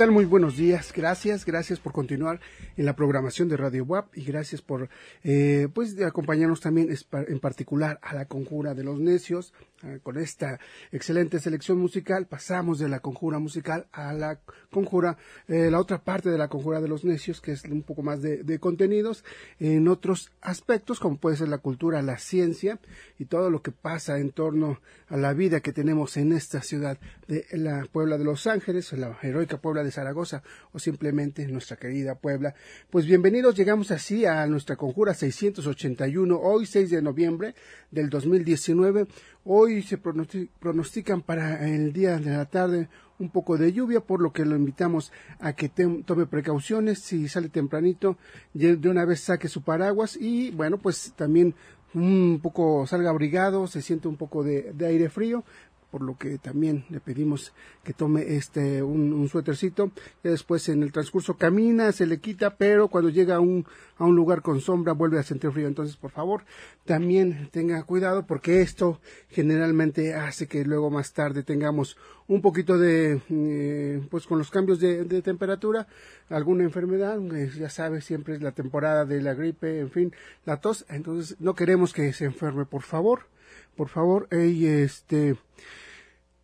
¿Qué tal? Muy buenos días. Gracias, gracias por continuar en la programación de Radio WAP y gracias por eh, pues acompañarnos también en particular a la Conjura de los Necios. Eh, con esta excelente selección musical pasamos de la Conjura musical a la Conjura, eh, la otra parte de la Conjura de los Necios que es un poco más de, de contenidos en otros aspectos como puede ser la cultura, la ciencia y todo lo que pasa en torno a la vida que tenemos en esta ciudad de la Puebla de Los Ángeles, la heroica Puebla de Zaragoza o simplemente nuestra querida Puebla. Pues bienvenidos, llegamos así a nuestra conjura 681, hoy 6 de noviembre del 2019. Hoy se pronostican para el día de la tarde un poco de lluvia, por lo que lo invitamos a que tome precauciones. Si sale tempranito, de una vez saque su paraguas y bueno, pues también un poco salga abrigado, se siente un poco de aire frío, por lo que también le pedimos que tome este un, un suétercito. Después en el transcurso camina, se le quita, pero cuando llega a un, a un lugar con sombra vuelve a sentir frío. Entonces, por favor, también tenga cuidado porque esto generalmente hace que luego más tarde tengamos un poquito de, eh, pues con los cambios de, temperatura, alguna enfermedad, ya sabe, siempre es la temporada de la gripe, en fin, la tos. Entonces, no queremos que se enferme, por favor por favor, y este,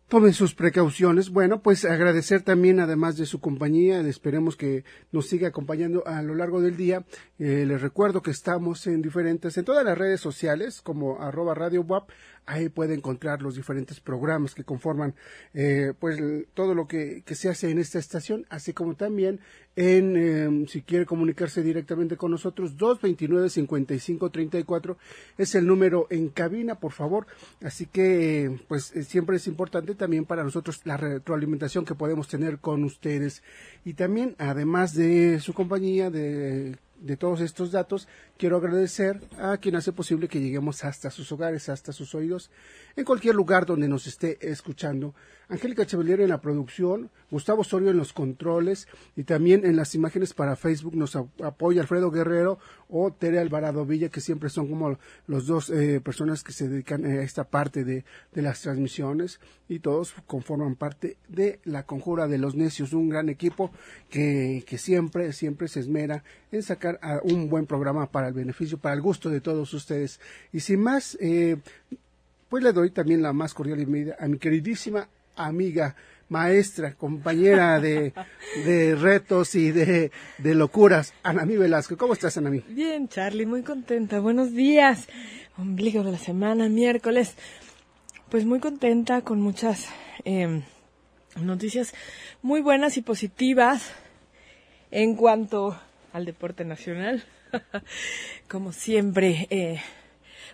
tomen sus precauciones. Bueno, pues agradecer también, además de su compañía, esperemos que nos siga acompañando a lo largo del día. Eh, les recuerdo que estamos en diferentes, en todas las redes sociales, como arroba radio WAP, ahí puede encontrar los diferentes programas que conforman eh, pues todo lo que, que, se hace en esta estación, así como también en em, si quiere comunicarse directamente con nosotros 229 55 34 es el número en cabina, por favor. Así que pues eh, siempre es importante también para nosotros la retroalimentación que podemos tener con ustedes y también además de su compañía de de todos estos datos, quiero agradecer a quien hace posible que lleguemos hasta sus hogares, hasta sus oídos, en cualquier lugar donde nos esté escuchando. Angélica Chevalier en la producción, Gustavo Sorio en los controles y también en las imágenes para Facebook nos apoya Alfredo Guerrero o Tere Alvarado Villa, que siempre son como los dos eh, personas que se dedican a esta parte de, de las transmisiones y todos conforman parte de la Conjura de los Necios, un gran equipo que, que siempre, siempre se esmera en sacar a un buen programa para el beneficio, para el gusto de todos ustedes. Y sin más, eh, pues le doy también la más cordial bienvenida a mi queridísima amiga, maestra, compañera de, de retos y de, de locuras, Anamí Velasco. ¿Cómo estás, Anamí? Bien, Charlie, muy contenta. Buenos días. Ombligo de la semana, miércoles. Pues muy contenta con muchas eh, noticias muy buenas y positivas en cuanto al deporte nacional. Como siempre, eh,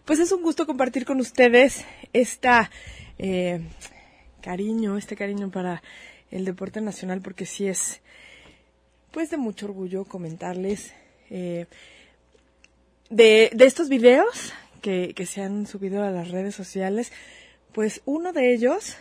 pues es un gusto compartir con ustedes esta eh, cariño, este cariño para el deporte nacional, porque sí es, pues de mucho orgullo comentarles eh, de, de, estos videos que, que se han subido a las redes sociales, pues uno de ellos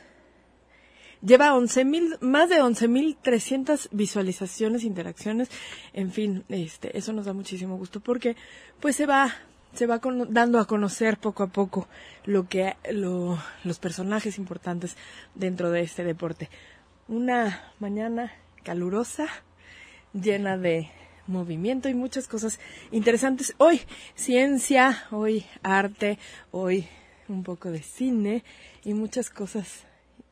lleva 11 mil, más de 11.300 visualizaciones, interacciones, en fin, este, eso nos da muchísimo gusto porque pues se va se va dando a conocer poco a poco lo que lo, los personajes importantes dentro de este deporte. Una mañana calurosa, llena de movimiento y muchas cosas interesantes. Hoy ciencia, hoy arte, hoy un poco de cine y muchas cosas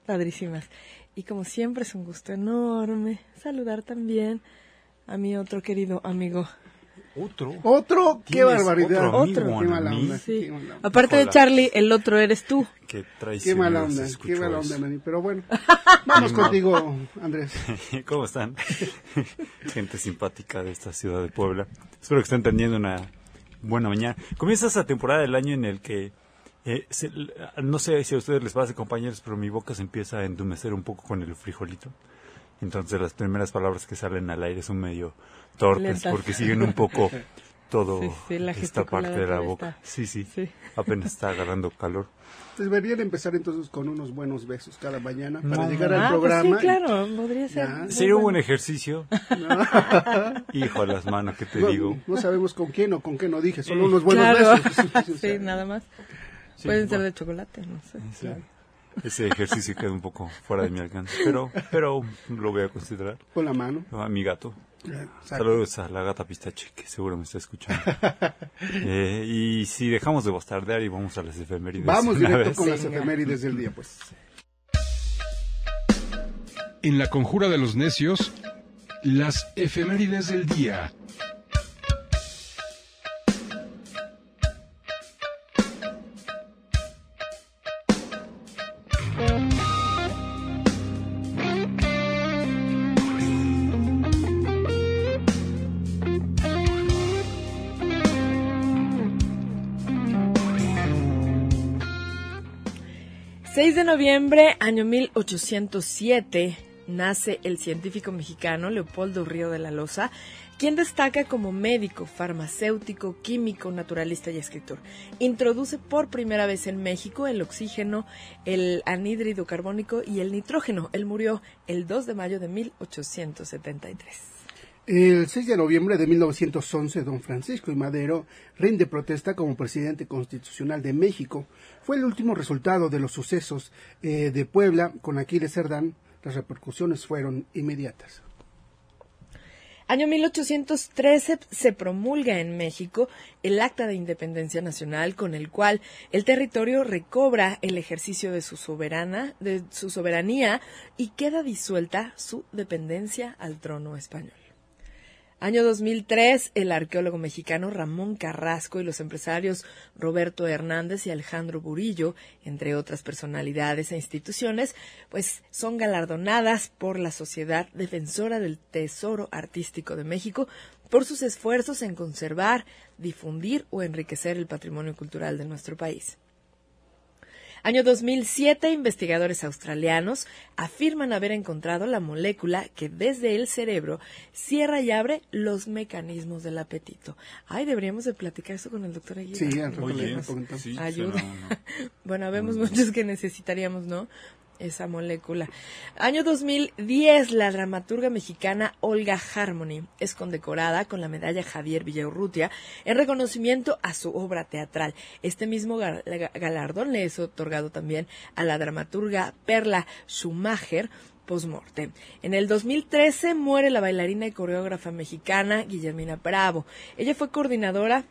padrísimas. Y como siempre es un gusto enorme saludar también a mi otro querido amigo ¿Otro? ¿Otro? ¡Qué barbaridad! Otro. Qué mala onda. Sí. Aparte de Charlie, el otro eres tú. Qué Qué mala onda, qué mala onda, Nani. Pero bueno, vamos contigo, Andrés. ¿Cómo están? Gente simpática de esta ciudad de Puebla. Espero que estén teniendo una buena mañana. Comienza esa temporada del año en el que eh, no sé si a ustedes les pasa, compañeros, pero mi boca se empieza a endumecer un poco con el frijolito. Entonces las primeras palabras que salen al aire son medio torpes porque siguen un poco todo esta parte de la boca. Sí, sí, apenas está agarrando calor. Deberían empezar entonces con unos buenos besos cada mañana para llegar al ah, pues programa. sí, claro, podría ser. Sería un buen ejercicio. Hijo a las manos, ¿qué te digo? No sabemos con quién o con qué no dije, solo unos buenos besos. sí, nada más. Pueden ser de chocolate, no sé. Ese ejercicio queda un poco fuera de mi alcance, pero, pero lo voy a considerar. Con la mano. A mi gato. Exacto. Saludos a la gata pistache, que seguro me está escuchando. Eh, y si dejamos de bastardear y vamos a las efemérides. Vamos directo vez. con las efemérides del día, pues. En la conjura de los necios, las efemérides del día. ...6 de noviembre, año 1807... ...nace el científico mexicano Leopoldo Río de la Loza... ...quien destaca como médico, farmacéutico, químico, naturalista y escritor. Introduce por primera vez en México el oxígeno, el anhídrido carbónico y el nitrógeno. Él murió el 2 de mayo de 1873. El 6 de noviembre de 1911, don Francisco I. Madero rinde protesta como presidente constitucional de México. Fue el último resultado de los sucesos eh, de Puebla con Aquiles Cerdán. Las repercusiones fueron inmediatas. Año 1813 se promulga en México el Acta de Independencia Nacional con el cual el territorio recobra el ejercicio de su soberana, de su soberanía y queda disuelta su dependencia al trono español. Año 2003, el arqueólogo mexicano Ramón Carrasco y los empresarios Roberto Hernández y Alejandro Burillo, entre otras personalidades e instituciones, pues son galardonadas por la Sociedad Defensora del Tesoro Artístico de México por sus esfuerzos en conservar, difundir o enriquecer el patrimonio cultural de nuestro país. Año 2007, investigadores australianos afirman haber encontrado la molécula que desde el cerebro cierra y abre los mecanismos del apetito. Ay, deberíamos de platicar eso con el doctor Aguirre. Sí, Oye, sí, Ayuda. Bueno, vemos muchos que necesitaríamos, ¿no? Esa molécula. Año 2010, la dramaturga mexicana Olga Harmony es condecorada con la medalla Javier Villaurrutia en reconocimiento a su obra teatral. Este mismo ga- ga- galardón le es otorgado también a la dramaturga Perla Schumacher postmortem. En el 2013 muere la bailarina y coreógrafa mexicana Guillermina Bravo. Ella fue coordinadora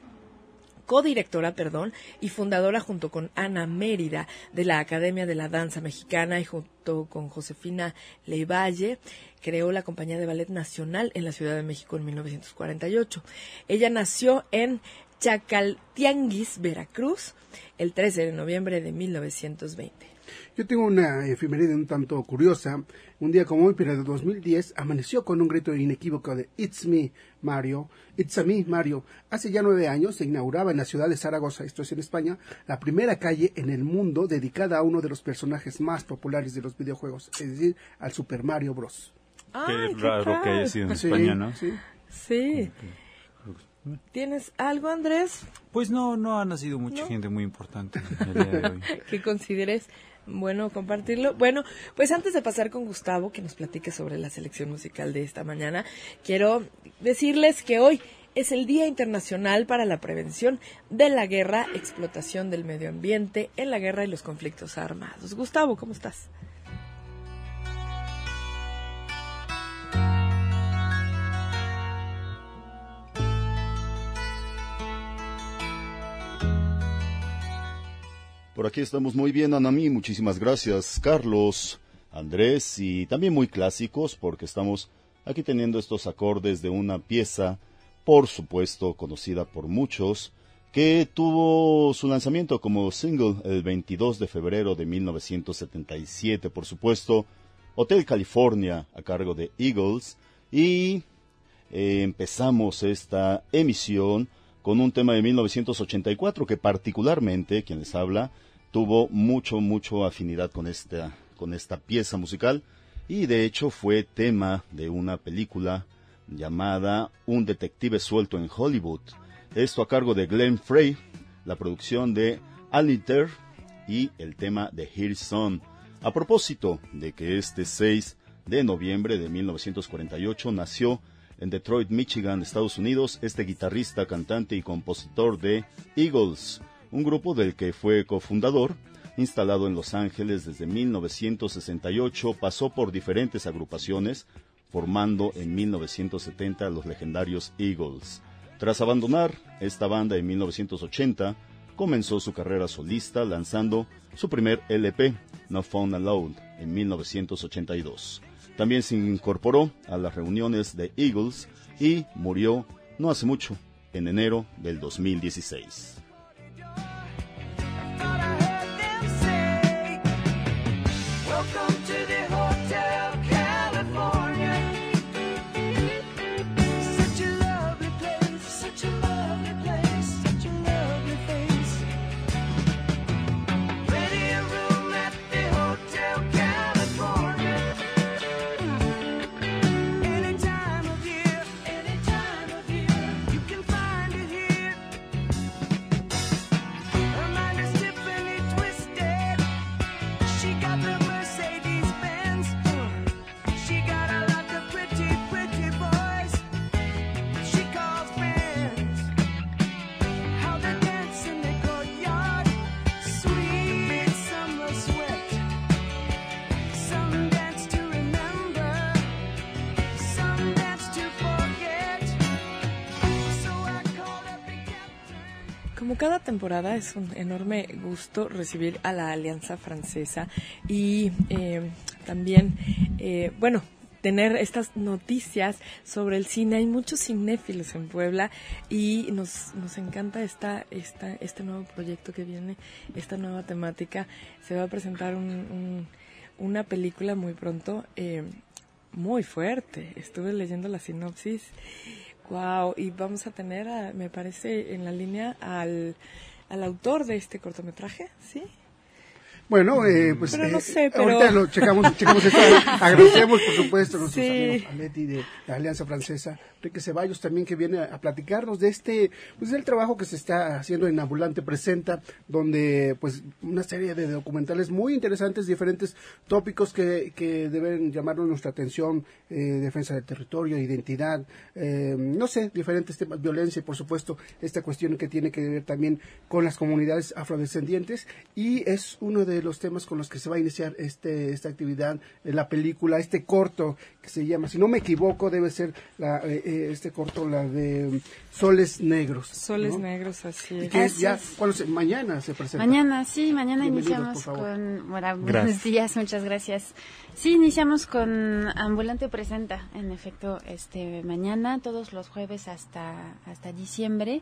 codirectora, perdón, y fundadora junto con Ana Mérida de la Academia de la Danza Mexicana y junto con Josefina Leivalle creó la Compañía de Ballet Nacional en la Ciudad de México en 1948. Ella nació en Chacaltianguis, Veracruz, el 13 de noviembre de 1920. Yo tengo una efeméride un tanto curiosa. Un día como hoy, pero de 2010, amaneció con un grito inequívoco de It's me, Mario. It's a me, Mario. Hace ya nueve años se inauguraba en la ciudad de Zaragoza, esto es en España, la primera calle en el mundo dedicada a uno de los personajes más populares de los videojuegos, es decir, al Super Mario Bros. Ay, Qué raro que haya sido en Sí, España, ¿no? sí. Sí. ¿Tienes algo, Andrés, Pues no, no ha nacido mucha ¿No? gente muy importante el día de hoy. que consideres bueno compartirlo? Bueno, pues antes de pasar con Gustavo, que nos platique sobre la selección musical de esta mañana, quiero decirles que hoy es el Día Internacional para la Prevención de la Guerra, Explotación del Medio Ambiente en la Guerra y los Conflictos Armados. Gustavo, ¿cómo estás? Por aquí estamos muy bien, Anami. Muchísimas gracias, Carlos, Andrés, y también muy clásicos, porque estamos aquí teniendo estos acordes de una pieza, por supuesto, conocida por muchos, que tuvo su lanzamiento como single el 22 de febrero de 1977, por supuesto, Hotel California, a cargo de Eagles, y eh, empezamos esta emisión con un tema de 1984 que particularmente, quien les habla, tuvo mucho, mucho afinidad con esta, con esta pieza musical y de hecho fue tema de una película llamada Un detective suelto en Hollywood. Esto a cargo de Glenn Frey, la producción de Aliter y el tema de Hillsong. A propósito de que este 6 de noviembre de 1948 nació en Detroit, Michigan, Estados Unidos, este guitarrista, cantante y compositor de Eagles, un grupo del que fue cofundador Instalado en Los Ángeles desde 1968, pasó por diferentes agrupaciones, formando en 1970 los legendarios Eagles. Tras abandonar esta banda en 1980, comenzó su carrera solista lanzando su primer LP, No Found Alone, en 1982. También se incorporó a las reuniones de Eagles y murió no hace mucho, en enero del 2016. Como cada temporada es un enorme gusto recibir a la Alianza Francesa y eh, también, eh, bueno, tener estas noticias sobre el cine. Hay muchos cinéfilos en Puebla y nos, nos encanta esta, esta, este nuevo proyecto que viene, esta nueva temática. Se va a presentar un, una película muy pronto, eh, muy fuerte. Estuve leyendo la sinopsis Wow, y vamos a tener, me parece, en la línea al, al autor de este cortometraje, ¿sí? Bueno, eh, pues Pero no eh, pero- ahorita lo checamos, checamos esto. Agradecemos, por supuesto, a nuestros Sí. amigos Paletti de la Alianza Francesa, Enrique Ceballos también que viene a, platicarnos de este, pues del trabajo que se está haciendo en Ambulante Presenta, donde pues una serie de documentales muy interesantes, diferentes tópicos que, que deben llamarnos nuestra atención, eh, defensa del territorio, identidad, eh, no sé, diferentes temas, violencia y por supuesto esta cuestión que tiene que ver también con las comunidades afrodescendientes. Y es uno de los temas con los que se va a iniciar este esta actividad, eh, la película, este corto que se llama, si no me equivoco, debe ser la, eh, eh, este corto, la de Soles Negros. Soles ¿no? Negros, así Y es. que Así ya, es. ¿cuándo se- mañana se presenta. Mañana, sí, mañana iniciamos con... Bueno, buenos días, muchas gracias. Sí, iniciamos con Ambulante Presenta, en efecto, este mañana, todos los jueves hasta, hasta diciembre,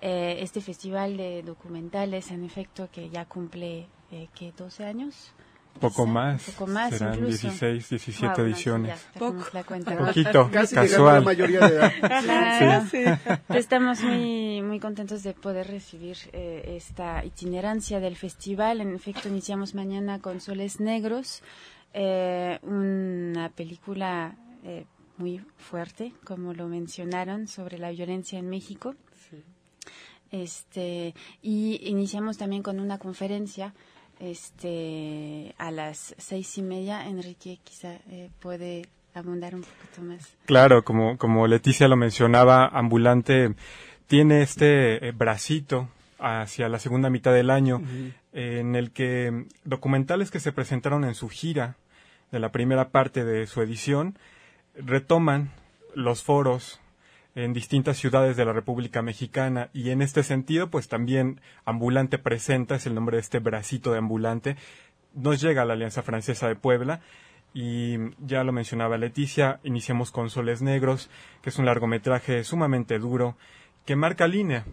eh, este festival de documentales, en efecto, que ya cumple, eh, ¿qué, 12 años? Poco más. un poco más Serán incluso. 16, 17 Wow, ediciones. Poco. la cuenta. Poquito, Casi a la casual. mayoría de edad. Claro. Sí. Estamos muy, muy contentos de poder recibir eh, esta itinerancia del festival. En efecto, iniciamos mañana con Soles Negros, eh, una película eh, muy fuerte, como lo mencionaron, sobre la violencia en México. Este, y iniciamos también con una conferencia este, a las seis y media. Enrique quizá eh, puede abundar un poquito más. Claro, como, como Leticia lo mencionaba, Ambulante tiene este eh, bracito hacia la segunda mitad del año eh, en el que documentales que se presentaron en su gira de la primera parte de su edición retoman los foros en distintas ciudades de la República Mexicana. Y en este sentido pues también Ambulante Presenta es el nombre de este bracito de Ambulante nos llega a la Alianza Francesa de Puebla. Y ya lo mencionaba Leticia, iniciamos con Soles Negros, que es un largometraje sumamente duro, que marca línea,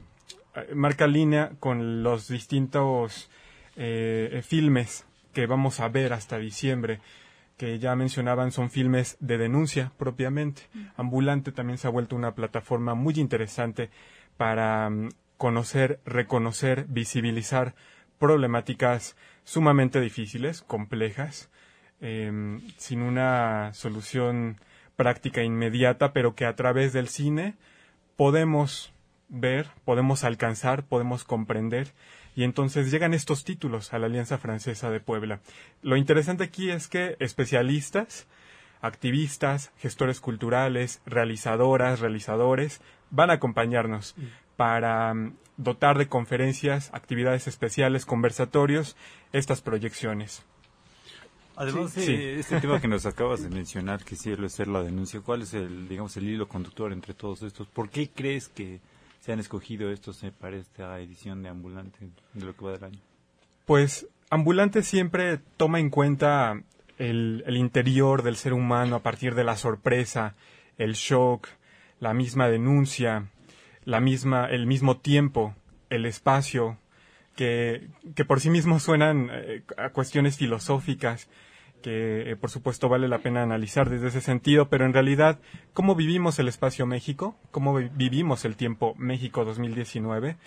eh, marca línea con los distintos eh, filmes que vamos a ver hasta diciembre, que ya mencionaban son filmes de denuncia propiamente. Ambulante también se ha vuelto una plataforma muy interesante para mm, conocer, reconocer, visibilizar problemáticas sumamente difíciles, complejas, eh, sin una solución práctica inmediata, pero que a través del cine podemos ver, podemos alcanzar, podemos comprender. Y entonces llegan estos títulos a la Alianza Francesa de Puebla. Lo interesante aquí es que especialistas, activistas, gestores culturales, realizadoras, realizadores, van a acompañarnos para mm, dotar de conferencias, actividades especiales, conversatorios, estas proyecciones. Además Sí. este tema que nos acabas de mencionar, que sí es ser la denuncia, ¿cuál es el, digamos, el hilo conductor entre todos estos? ¿Por qué crees que se han escogido estos eh, para esta edición de Ambulante de lo que va del año? Pues Ambulante siempre toma en cuenta el, interior del ser humano a partir de la sorpresa, el shock, la misma denuncia, la misma, el mismo tiempo, el espacio, que, que por sí mismos suenan eh, a cuestiones filosóficas que eh, por supuesto vale la pena analizar desde ese sentido, pero en realidad, ¿cómo vivimos el espacio México? ¿Cómo vi- vivimos el tiempo México 2019?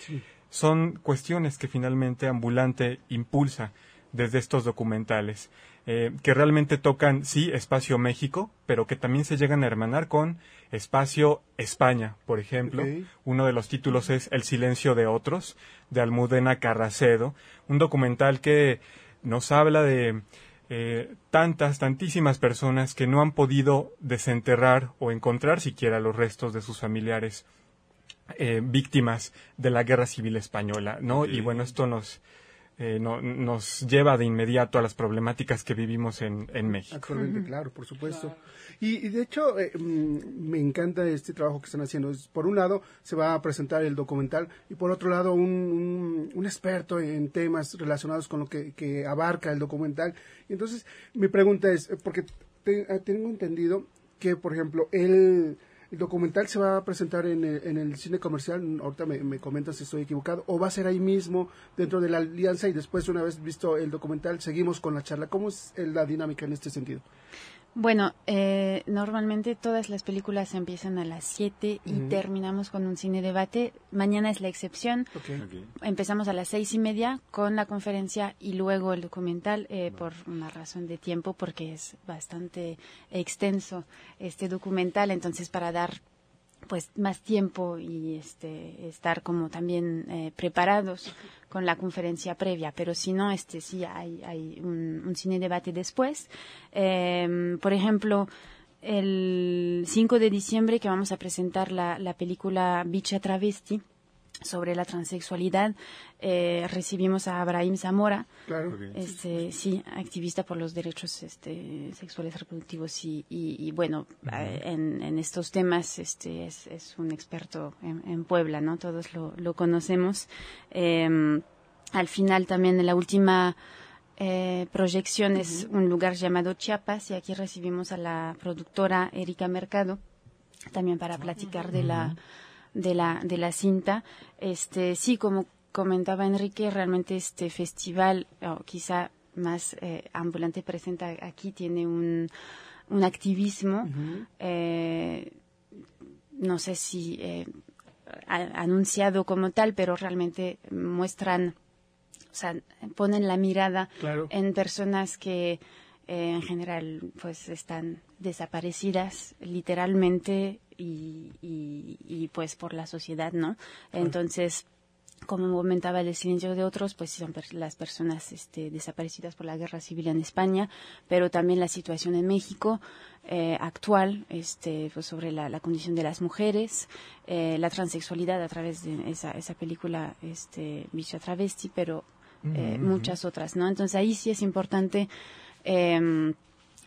Son cuestiones que finalmente Ambulante impulsa desde estos documentales, eh, que realmente tocan, sí, espacio México, pero que también se llegan a hermanar con espacio España, por ejemplo. Uno de los títulos es El silencio de otros, de Almudena Carracedo, un documental que nos habla de eh, tantas, tantísimas personas que no han podido desenterrar o encontrar siquiera los restos de sus familiares eh, víctimas de la guerra civil española, ¿no? Y bueno, esto nos, eh, no- nos lleva de inmediato a las problemáticas que vivimos en, en México. Actualmente, claro, por supuesto. Y, y de hecho, eh, mm, me encanta este trabajo que están haciendo. Por un lado, se va a presentar el documental y por otro lado, un, un, un experto en temas relacionados con lo que, que abarca el documental. Y entonces, mi pregunta es, eh, porque te- eh, tengo entendido que, por ejemplo, el, documental se va a presentar en el, en el cine comercial, ahorita me, me comentas si estoy equivocado, o va a ser ahí mismo dentro de la alianza y después, una vez visto el documental, seguimos con la charla. ¿Cómo es la dinámica en este sentido? Bueno, eh, normalmente todas las películas empiezan a las 7 y terminamos con un cine debate. Mañana es la excepción. Empezamos a las seis y media con la conferencia y luego el documental eh, por una razón de tiempo porque es bastante extenso este documental. Entonces para dar pues más tiempo y este estar como también eh, preparados con la conferencia previa. Pero si no este sí hay hay un, cine debate después. Em, por ejemplo el 5 de diciembre que vamos a presentar la, la película Bicha Travesti sobre la transexualidad eh, recibimos a Abraham Zamora Claro. este sí activista por los derechos este sexuales reproductivos y, y, y, bueno eh, en, en estos temas este es, es un experto en, en Puebla no todos lo, lo conocemos. Em, al final también en la última eh, proyección es un lugar llamado Chiapas y aquí recibimos a la productora Erika Mercado también para platicar de la de la de la cinta. Este sí como comentaba Enrique realmente este festival o quizá más eh, ambulante presenta aquí tiene un un activismo. Eh, no sé si eh, anunciado como tal pero realmente muestran o sea ponen la mirada Claro. en personas que eh, en general pues están desaparecidas literalmente y, y, y, pues por la sociedad no entonces como comentaba el silencio de otros pues son las personas este, desaparecidas por la guerra civil en España pero también la situación en México eh, actual este pues sobre la, la condición de las mujeres eh, la transexualidad a través de esa, esa película este Bicha Travesti pero eh, muchas otras, ¿no? Entonces ahí sí es importante em,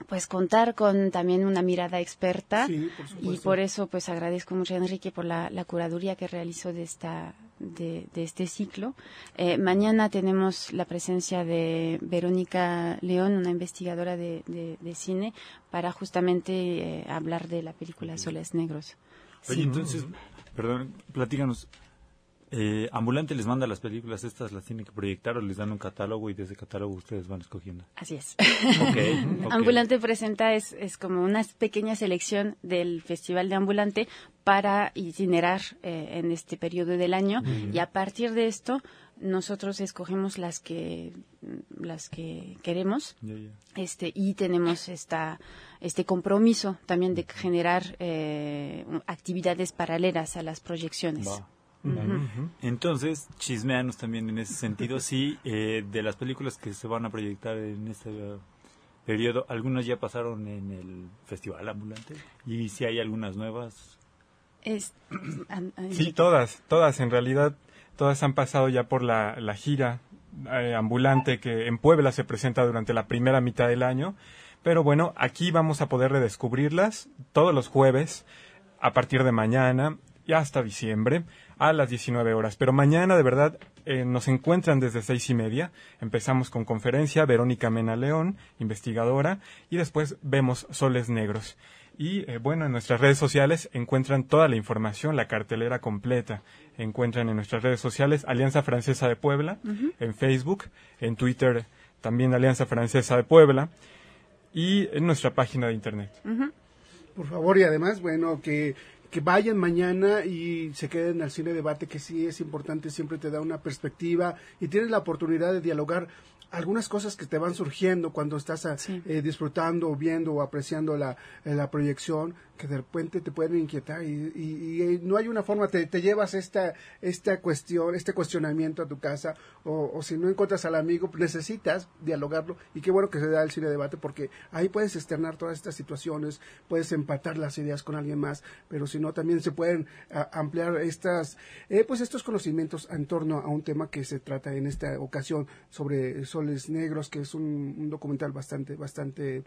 pues contar con también una mirada experta Sí, por y por eso pues agradezco mucho a Enrique por la, la curaduría que realizó de esta de, de este ciclo. Eh, mañana tenemos la presencia de Verónica León, una investigadora de, de- de cine, para justamente eh, hablar de la película Soles Negros. Oye, Sí. entonces, perdón, platícanos. Eh, Ambulante les manda las películas, estas las tienen que proyectar o les dan un catálogo y de ese catálogo ustedes van escogiendo. Así es. Ok, ok. Ambulante Presenta es, es como una pequeña selección del Festival de Ambulante para itinerar eh, en este periodo del año y a partir de esto nosotros escogemos las que las que queremos este y tenemos esta este compromiso también de generar eh, actividades paralelas a las proyecciones. Entonces, chismeanos también en ese sentido, sí, eh, de las películas que se van a proyectar en este eh, periodo, algunas ya pasaron en el Festival Ambulante y si hay algunas nuevas. Es, sí, todas, todas. En realidad, todas han pasado ya por la, la gira eh, ambulante que en Puebla se presenta durante la primera mitad del año. Pero bueno, aquí vamos a poder redescubrirlas todos los jueves a partir de mañana y hasta diciembre a las 19 horas. Pero mañana, de verdad, eh, nos encuentran desde seis y media. Empezamos con conferencia, Verónica Mena León, investigadora, y después vemos Soles Negros. Y eh, bueno, en nuestras redes sociales encuentran toda la información, la cartelera completa. Encuentran en nuestras redes sociales Alianza Francesa de Puebla, en Facebook, en Twitter también Alianza Francesa de Puebla y en nuestra página de internet. Por favor, y además, bueno, que que vayan mañana y se queden al cine debate, que sí es importante, siempre te da una perspectiva y tienes la oportunidad de dialogar algunas cosas que te van surgiendo cuando estás eh, disfrutando o viendo o apreciando la, la proyección que de repente te pueden inquietar y, no hay una forma, te, llevas esta, esta cuestión, este cuestionamiento a tu casa o, si no encuentras al amigo, necesitas dialogarlo y qué bueno que se da el cine debate porque ahí puedes externar todas estas situaciones, puedes empatar las ideas con alguien más, pero si no también se pueden ampliar estas, eh, pues estos conocimientos en torno a un tema que se trata en esta ocasión sobre Negros, que es un, un documental bastante, bastante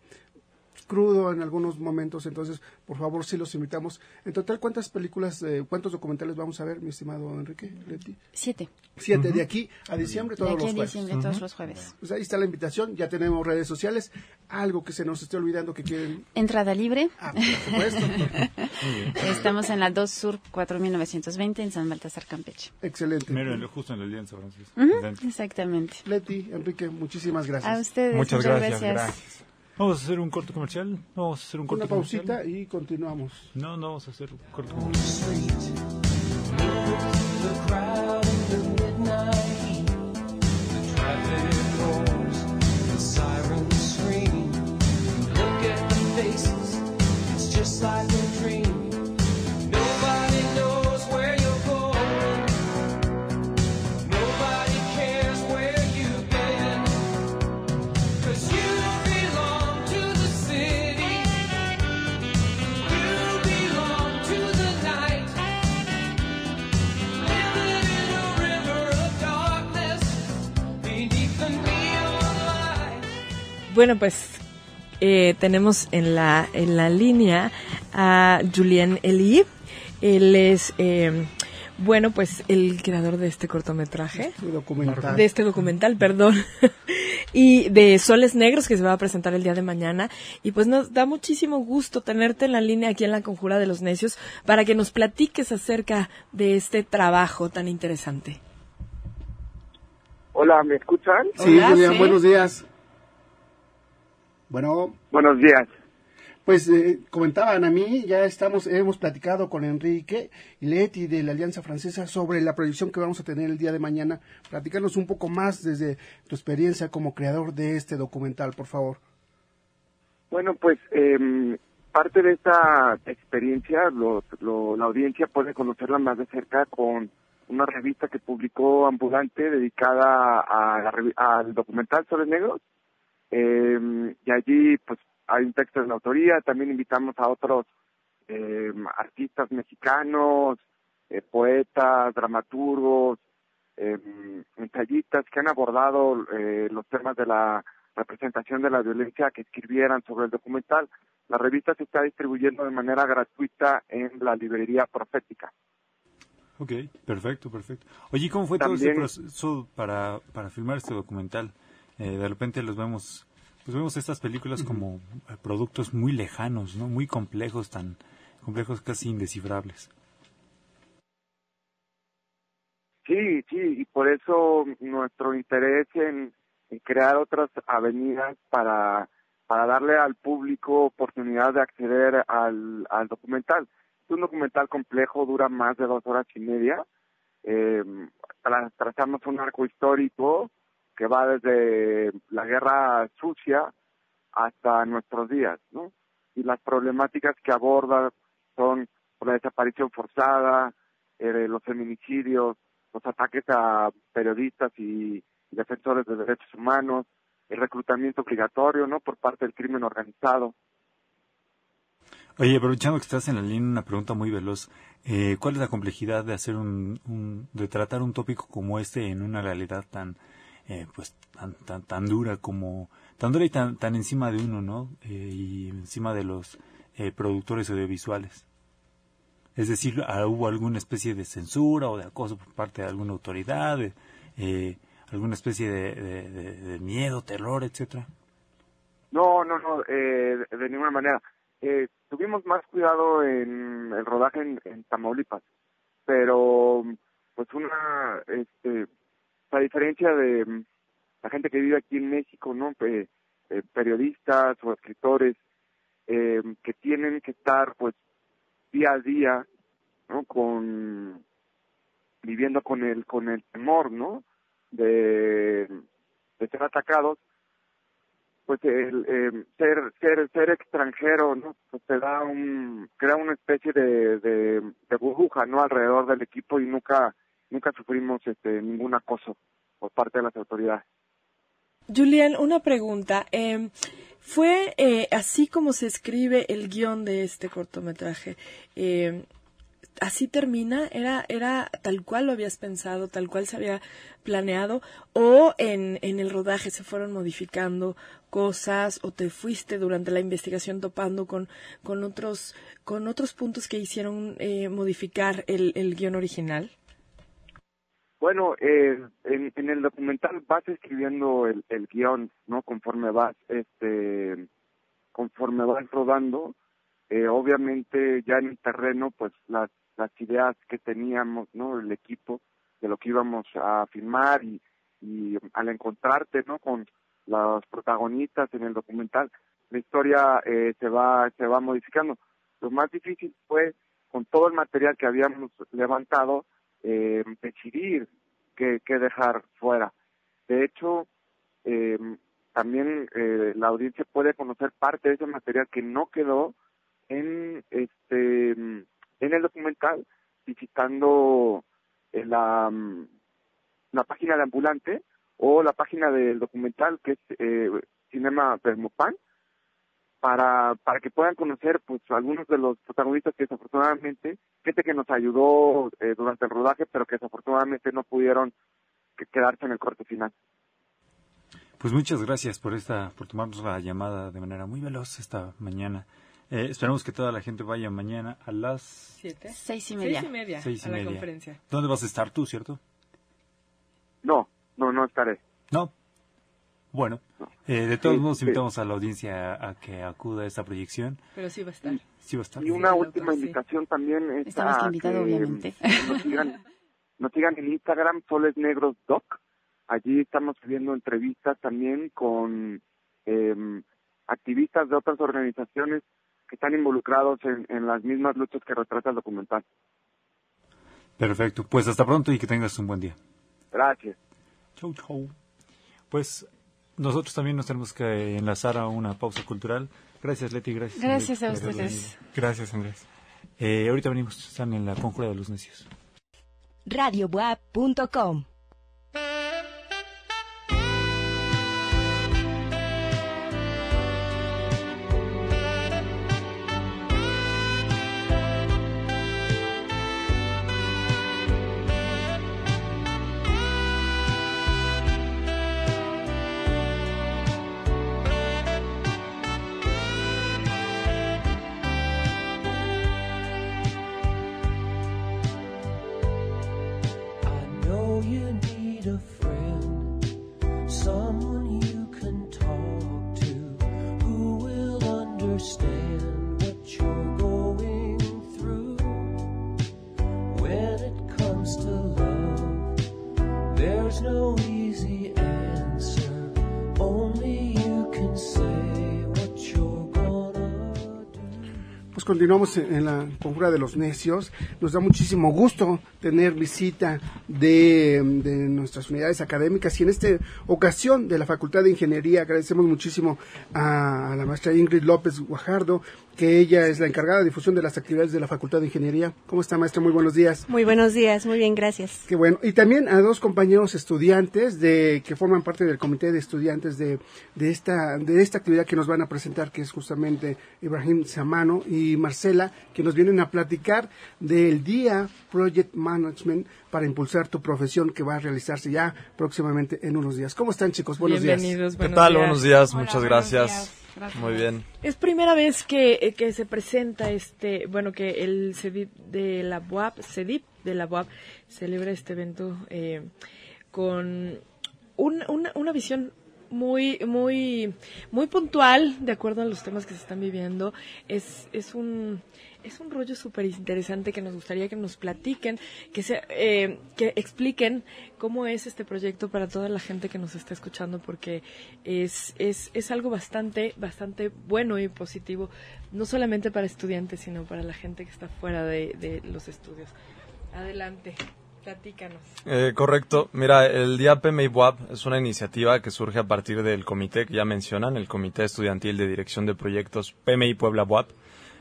crudo en algunos momentos, entonces por favor sí los invitamos. En total, ¿cuántas películas, eh, cuántos documentales vamos a ver, mi estimado Enrique? Leti? Siete. Siete, de aquí a diciembre todos de aquí los jueves. diciembre todos los jueves. Pues ahí está la invitación, ya tenemos redes sociales, algo que se nos esté olvidando que quieren. Entrada libre. Ah, por supuesto. Estamos en la 2 Sur 4920 en San Baltasar, Campeche. Excelente. justo en el Alianza Exactamente. Leti, Enrique, muchísimas gracias. A ustedes. Muchas, gracias. Vamos a hacer un corto comercial. Vamos a hacer un corto Una pausita y continuamos. No, no, vamos a hacer un corto comercial. Bueno, pues eh, tenemos en la, en la línea a Julien Elie. Él es, eh, bueno, pues el creador de este cortometraje. Este documental. De este documental, perdón. y de Soles Negros que se va a presentar el día de mañana. Y pues nos da muchísimo gusto tenerte en la línea aquí en la Conjura de los Necios para que nos platiques acerca de este trabajo tan interesante. Hola, ¿me escuchan? Sí, Julián, buenos días. Bueno. Buenos días. Pues eh, comentaban a mí, ya estamos, hemos platicado con Enrique y Leti de la Alianza Francesa sobre la proyección que vamos a tener el día de mañana. Platicarnos un poco más desde tu experiencia como creador de este documental, por favor. Bueno, pues em, parte de esta experiencia, la audiencia puede conocerla más de cerca con una revista que publicó Ambulante dedicada a al documental sobre negros eh, y allí pues hay un texto de la autoría, también invitamos a otros eh, artistas mexicanos, eh, poetas, dramaturgos, eh, ensayistas que han abordado eh, los temas de la representación de la violencia que escribieran sobre el documental. La revista se está distribuyendo de manera gratuita en la librería profética. Ok, perfecto, perfecto. Oye, ¿cómo fue todo ese proceso para, para filmar este documental? Eh, de repente los vemos, pues vemos estas películas como eh, productos muy lejanos, ¿no? Muy complejos, tan complejos casi indescifrables. Sí, sí, y por eso nuestro interés en, crear otras avenidas para, para darle al público oportunidad de acceder al, al documental. Es un documental complejo, dura más de dos horas y media. Eh, trazamos un arco histórico que va desde la guerra sucia hasta nuestros días, ¿no? Y las problemáticas que aborda son la desaparición forzada, eh, los feminicidios, los ataques a periodistas y, defensores de derechos humanos, el reclutamiento obligatorio, ¿no? Por parte del crimen organizado. Oye, aprovechando que estás en la línea, una pregunta muy veloz. Eh, ¿Cuál es la complejidad de hacer un, un, de tratar un tópico como este en una realidad tan, eh, pues, tan, tan, tan dura como, tan dura y tan, tan encima de uno, ¿no? Eh, y encima de los eh, productores audiovisuales. Es decir, ah, ¿hubo alguna especie de censura o de acoso por parte de alguna autoridad, de, eh, alguna especie de, de- de- de miedo, terror, etcétera? No, no, no, eh, de ninguna manera. Tuvimos más cuidado en el rodaje en, en Tamaulipas, pero pues una, este, a diferencia de mm, la gente que vive aquí en México, ¿no? Eh, periodistas o escritores eh, que tienen que estar pues día a día, ¿no? Con viviendo con el con el temor, ¿no? De, de ser atacados pues el eh, ser ser ser extranjero no pues te da un crea una especie de, de, de burbuja no alrededor del equipo y nunca nunca sufrimos este ningún acoso por parte de las autoridades Julián, una pregunta. Eh, ¿Fue eh, así como se escribe el guion de este cortometraje? Eh, ¿Así termina? ¿Era, ¿Era tal cual lo habías pensado, tal cual se había planeado? ¿O en, en el rodaje se fueron modificando cosas o te fuiste durante la investigación topando con, con, otros, con otros puntos que hicieron eh, modificar el, el guion original? Bueno eh, en, el documental vas escribiendo el, el guion no conforme vas este conforme vas rodando eh, obviamente ya en el terreno pues las las ideas que teníamos no el equipo de lo que íbamos a filmar y, y al encontrarte no con los protagonistas en el documental la historia eh, se va se va modificando. Lo más difícil fue con todo el material que habíamos levantado eh, decidir qué, qué dejar fuera. De hecho eh, también eh, la audiencia puede conocer parte de ese material que no quedó en este en el documental visitando eh, la mm, la página de ambulante o la página del documental que es eh, Cinema Permopan para para que puedan conocer pues algunos de los protagonistas que desafortunadamente gente que nos ayudó eh, durante el rodaje pero que desafortunadamente no pudieron que- quedarse en el corte final Pues muchas gracias por esta, por tomarnos la llamada de manera muy veloz esta mañana. Eh, esperamos que toda la gente vaya mañana a las ¿Siete? Seis y media. Seis y media seis y a la conferencia. ¿Dónde vas a estar tú, cierto? no no no estaré No. Bueno, eh, de todos Sí, modos sí. invitamos a la audiencia a, a que acuda a esta proyección. Pero sí va a estar. Sí va a estar. Y una Sí, última doctor, sí. invitación también es que a invitado, obviamente. Nos sigan, nos sigan en Instagram, Soles Negros Doc. Allí estamos subiendo entrevistas también con eh, activistas de otras organizaciones que están involucrados en, en las mismas luchas que retrata el documental. Perfecto. Pues hasta pronto y que tengas un buen día. Gracias. Chau, chau. Pues nosotros también nos tenemos que enlazar a una pausa cultural. Gracias, Leti. Gracias. Gracias a ustedes. Gracias, Andrés. Eh, ahorita venimos. Están en la conjura de los necios. radiobuap.com Pues continuamos en, la conjura de los necios. Nos da muchísimo gusto tener visita de, de nuestras unidades académicas y en esta ocasión de la Facultad de Ingeniería agradecemos muchísimo a, a la maestra Ingrid López Guajardo, que ella es la encargada de difusión de las actividades de la Facultad de Ingeniería. ¿Cómo está maestra? Muy buenos días. Muy buenos días, muy bien, gracias. Qué bueno. Y también a dos compañeros estudiantes de que forman parte del comité de estudiantes de, de esta de esta actividad que nos van a presentar, que es justamente Ibrahim Samano y y Marcela, que nos vienen a platicar del día Project Management para impulsar tu profesión que va a realizarse ya próximamente en unos días. ¿Cómo están chicos? Buenos días. Bienvenidos, ¿Qué buenos tal? días. Buenos días, Hola, muchas buenos gracias. días. Gracias. Muy bien. Es primera vez que, eh, que se presenta este, bueno, que el CEDIP de la UAP, CEDIP de la UAP celebra este evento eh, con un- una, una visión muy, muy, muy puntual, de acuerdo a los temas que se están viviendo. Es, es un, es un rollo súper interesante que nos gustaría que nos platiquen, que se, eh, que expliquen cómo es este proyecto para toda la gente que nos está escuchando, porque es, es, es algo bastante, bastante bueno y positivo, no solamente para estudiantes, sino para la gente que está fuera de, de los estudios. Adelante, platícanos. Eh, correcto. Mira, el Día PMI WAP es una iniciativa que surge a partir del comité que ya mencionan, el Comité Estudiantil de Dirección de Proyectos PMI Puebla WAP.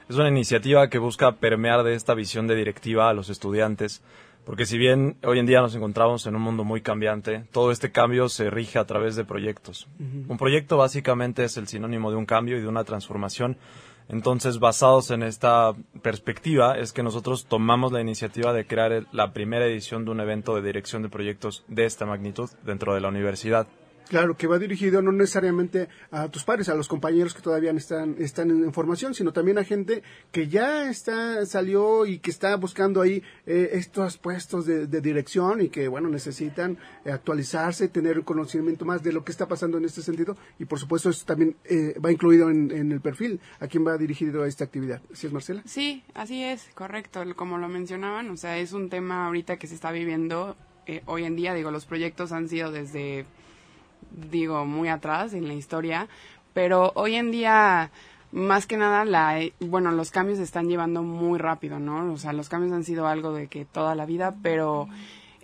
Es una iniciativa que busca permear de esta visión de directiva a los estudiantes, porque si bien hoy en día nos encontramos en un mundo muy cambiante, todo este cambio se rige a través de proyectos. Un proyecto básicamente es el sinónimo de un cambio y de una transformación. Entonces, basados en esta perspectiva, es que nosotros tomamos la iniciativa de crear la primera edición de un evento de dirección de proyectos de esta magnitud dentro de la universidad. Claro, que va dirigido no necesariamente a tus padres, a los compañeros que todavía están, están en, formación, sino también a gente que ya está, salió y que está buscando ahí eh, estos puestos de, dirección y que, bueno, necesitan actualizarse, tener conocimiento más de lo que está pasando en este sentido y, por supuesto, eso también eh, va incluido en, en el perfil a quién va dirigido esta actividad. ¿Así es, Marcela? Sí, así es, correcto. Como lo mencionaban, o sea, es un tema ahorita que se está viviendo eh, hoy en día. Digo, los proyectos han sido desde, digo, muy atrás en la historia, pero hoy en día, más que nada, la, bueno, los cambios se están llevando muy rápido, ¿no? O sea, los cambios han sido algo de que toda la vida, pero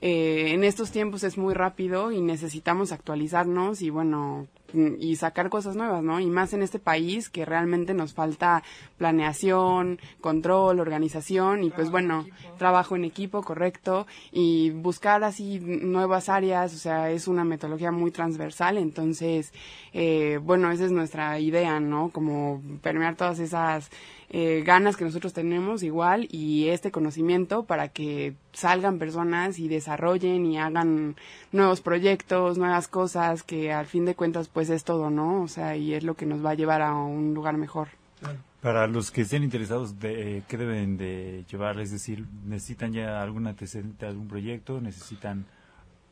eh, en estos tiempos es muy rápido y necesitamos actualizarnos y bueno y sacar cosas nuevas, ¿no? Y más en este país que realmente nos falta planeación, control, organización y pues bueno, trabajo en equipo, correcto, y buscar así nuevas áreas, o sea, es una metodología muy transversal, entonces, eh, bueno, esa es nuestra idea, ¿no? Como permear todas esas eh, ganas que nosotros tenemos igual y este conocimiento para que salgan personas y desarrollen y hagan nuevos proyectos, nuevas cosas que al fin de cuentas pues es todo, ¿no? O sea, y es lo que nos va a llevar a un lugar mejor. Para los que estén interesados, de, eh, ¿qué deben de llevar? Es decir, ¿necesitan ya algún antecedente, algún proyecto? ¿Necesitan,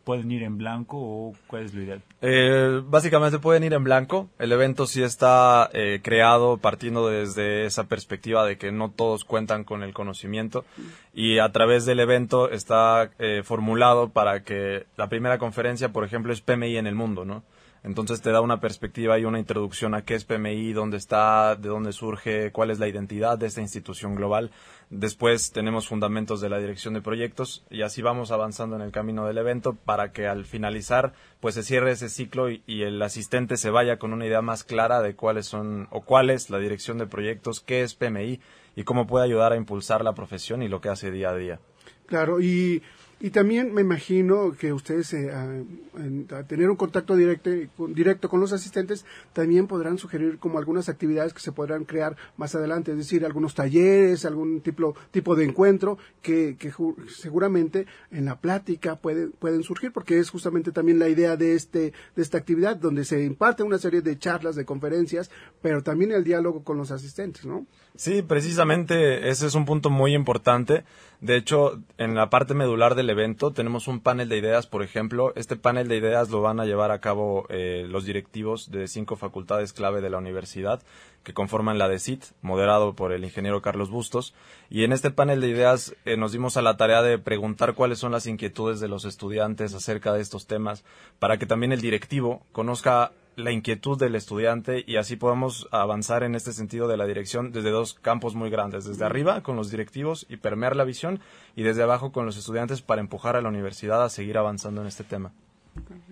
pueden ir en blanco o cuál es lo ideal? Eh, básicamente pueden ir en blanco. El evento sí está eh, creado partiendo desde esa perspectiva de que no todos cuentan con el conocimiento y a través del evento está eh, formulado para que la primera conferencia, por ejemplo, es PMI en el mundo, ¿no? Entonces te da una perspectiva y una introducción a qué es PMI, dónde está, de dónde surge, cuál es la identidad de esta institución global. Después tenemos fundamentos de la dirección de proyectos y así vamos avanzando en el camino del evento para que al finalizar pues se cierre ese ciclo y, y el asistente se vaya con una idea más clara de cuáles son o cuál es la dirección de proyectos, qué es PMI y cómo puede ayudar a impulsar la profesión y lo que hace día a día. Claro, y, y también me imagino que ustedes, eh, a, en- a tener un contacto directo, directo con los asistentes, también podrán sugerir como algunas actividades que se podrán crear más adelante, es decir, algunos talleres, algún tipo, tipo de encuentro que, que seguramente en la plática puede- pueden surgir, porque es justamente también la idea de, este, de esta actividad, donde se imparte una serie de charlas, de conferencias, pero también el diálogo con los asistentes, ¿no? Sí, precisamente ese es un punto muy importante. De hecho, en la parte medular del evento tenemos un panel de ideas, por ejemplo. Este panel de ideas lo van a llevar a cabo eh, los directivos de cinco facultades clave de la universidad que conforman la DECIT, moderado por el ingeniero Carlos Bustos. Y en este panel de ideas eh, nos dimos a la tarea de preguntar cuáles son las inquietudes de los estudiantes acerca de estos temas, para que también el directivo conozca la inquietud del estudiante y así podamos avanzar en este sentido de la dirección desde dos campos muy grandes, desde arriba con los directivos y permear la visión y desde abajo con los estudiantes para empujar a la universidad a seguir avanzando en este tema.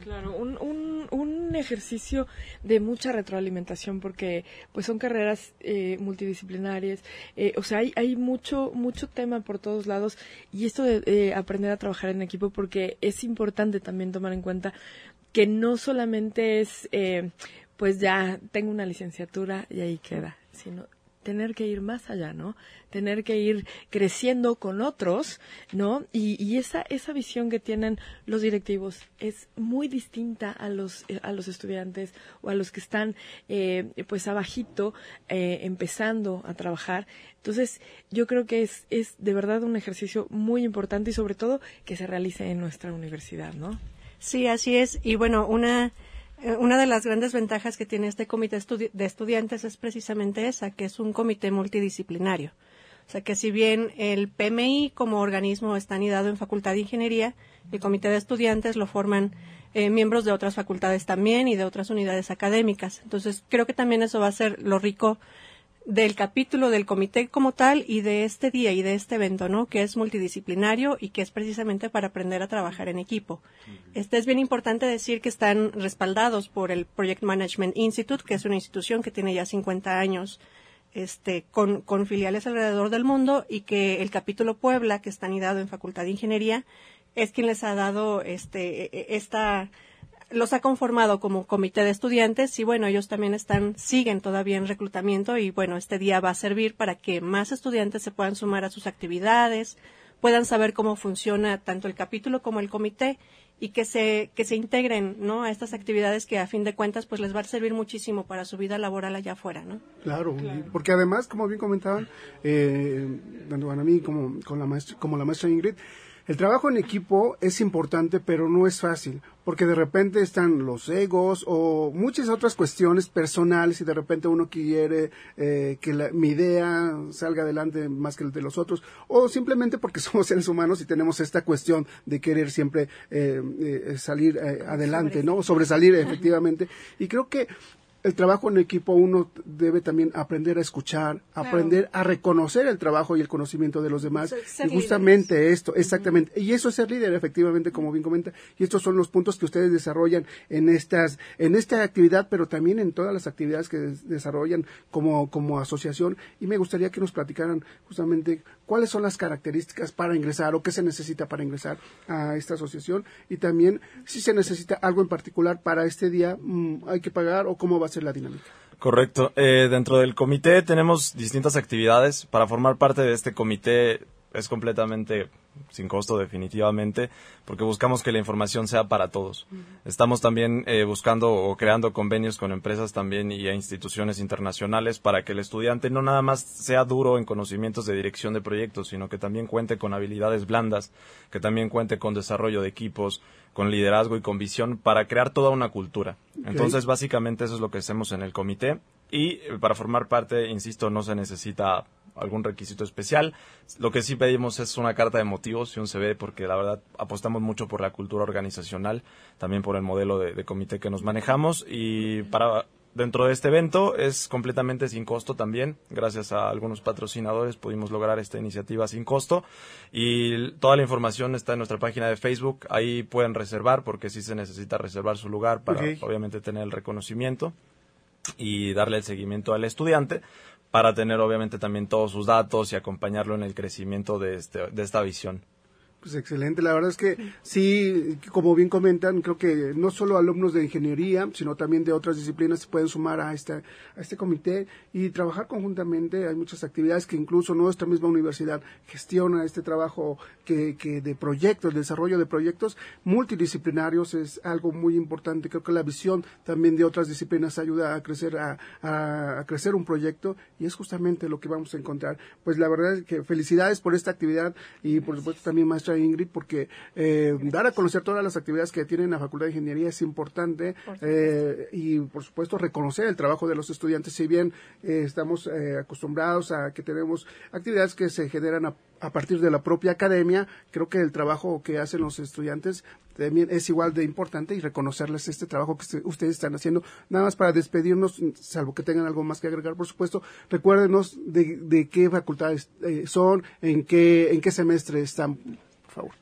Claro, un, un, un ejercicio de mucha retroalimentación porque pues son carreras eh, multidisciplinarias, eh, o sea, hay, hay mucho, mucho tema por todos lados y esto de eh, aprender a trabajar en equipo porque es importante también tomar en cuenta que no solamente es, eh, pues ya tengo una licenciatura y ahí queda, sino tener que ir más allá, ¿no? Tener que ir creciendo con otros, ¿no? Y, esa, esa visión que tienen los directivos es muy distinta a los, a los estudiantes o a los que están, eh, pues, abajito, eh, empezando a trabajar. Entonces, yo creo que es, es de verdad un ejercicio muy importante y sobre todo que se realice en nuestra universidad, ¿no? Sí, así es. Y bueno, una, eh, una de las grandes ventajas que tiene este comité estudi- de estudiantes es precisamente esa, que es un comité multidisciplinario. O sea que si bien el PMI como organismo está anidado en Facultad de Ingeniería, el comité de estudiantes lo forman eh, miembros de otras facultades también y de otras unidades académicas. Entonces creo que también eso va a ser lo rico del capítulo del comité como tal y de este día y de este evento, ¿no? Que es multidisciplinario y que es precisamente para aprender a trabajar en equipo. Este es bien importante decir que están respaldados por el Project Management Institute, que es una institución que tiene ya 50 años este, con, con filiales alrededor del mundo y que el capítulo Puebla, que está anidado en Facultad de Ingeniería, es quien les ha dado este, e- e- esta, los ha conformado como comité de estudiantes y bueno, ellos también están, siguen todavía en reclutamiento y bueno, este día va a servir para que más estudiantes se puedan sumar a sus actividades, puedan saber cómo funciona tanto el capítulo como el comité y que se, que se integren, ¿no? A estas actividades que a fin de cuentas pues les va a servir muchísimo para su vida laboral allá afuera, ¿no? Claro, y- porque además, como bien comentaban, eh, tanto a mí como, con la maestra, como la maestra Ingrid, el trabajo en equipo es importante, pero no es fácil, porque de repente están los egos o muchas otras cuestiones personales y de repente uno quiere eh, que la- mi idea salga adelante más que el de los otros, o simplemente porque somos seres humanos y tenemos esta cuestión de querer siempre eh, eh, salir eh, adelante, ¿no? Sobresalir efectivamente. Y creo que el trabajo en equipo uno debe también aprender a escuchar, aprender a reconocer el trabajo y el conocimiento de los demás. Y justamente esto, exactamente. Y eso es ser líder, efectivamente, como bien comenta. Y estos son los puntos que ustedes desarrollan en estas, en esta actividad, pero también en todas las actividades que des- desarrollan como, como asociación. Y me gustaría que nos platicaran justamente cuáles son las características para ingresar o qué se necesita para ingresar a esta asociación y también si se necesita algo en particular para este día, mm, hay que pagar o cómo va a ser la dinámica. Correcto. Eh, dentro del comité tenemos distintas actividades. Para formar parte de este comité es completamente sin costo definitivamente, porque buscamos que la información sea para todos. Estamos también eh, buscando o creando convenios con empresas también y a instituciones internacionales para que el estudiante no nada más sea duro en conocimientos de dirección de proyectos, sino que también cuente con habilidades blandas, que también cuente con desarrollo de equipos, con liderazgo y con visión para crear toda una cultura. Entonces, básicamente eso es lo que hacemos en el comité y eh, para formar parte, insisto, no se necesita algún requisito especial. Lo que sí pedimos es una carta de motivos y un CV porque la verdad apostamos mucho por la cultura organizacional, también por el modelo de, de comité que nos manejamos y para dentro de este evento es completamente sin costo también. Gracias a algunos patrocinadores pudimos lograr esta iniciativa sin costo y toda la información está en nuestra página de Facebook. Ahí pueden reservar porque sí se necesita reservar su lugar para obviamente tener el reconocimiento y darle el seguimiento al estudiante para tener obviamente también todos sus datos y acompañarlo en el crecimiento de, este, de esta visión. Pues excelente, la verdad es que sí, como bien comentan, creo que no solo alumnos de ingeniería, sino también de otras disciplinas se pueden sumar a este, a este comité y trabajar conjuntamente. Hay muchas actividades que incluso nuestra misma universidad gestiona este trabajo que, que de proyectos, el desarrollo de proyectos multidisciplinarios es algo muy importante. Creo que la visión también de otras disciplinas ayuda a crecer, a, a- a crecer un proyecto y es justamente lo que vamos a encontrar. Pues la verdad es que felicidades por esta actividad y por supuesto también maestra Ingrid porque eh, dar a conocer todas las actividades que tienen la Facultad de Ingeniería es importante eh, y por supuesto reconocer el trabajo de los estudiantes. Si bien eh, estamos eh, acostumbrados a que tenemos actividades que se generan a, a partir de la propia academia creo que el trabajo que hacen los estudiantes también es igual de importante y reconocerles este trabajo que ustedes están haciendo. Nada más para despedirnos, salvo que tengan algo más que agregar, por supuesto, recuérdenos de, de qué facultades eh, son, en qué, en qué semestre están, favor.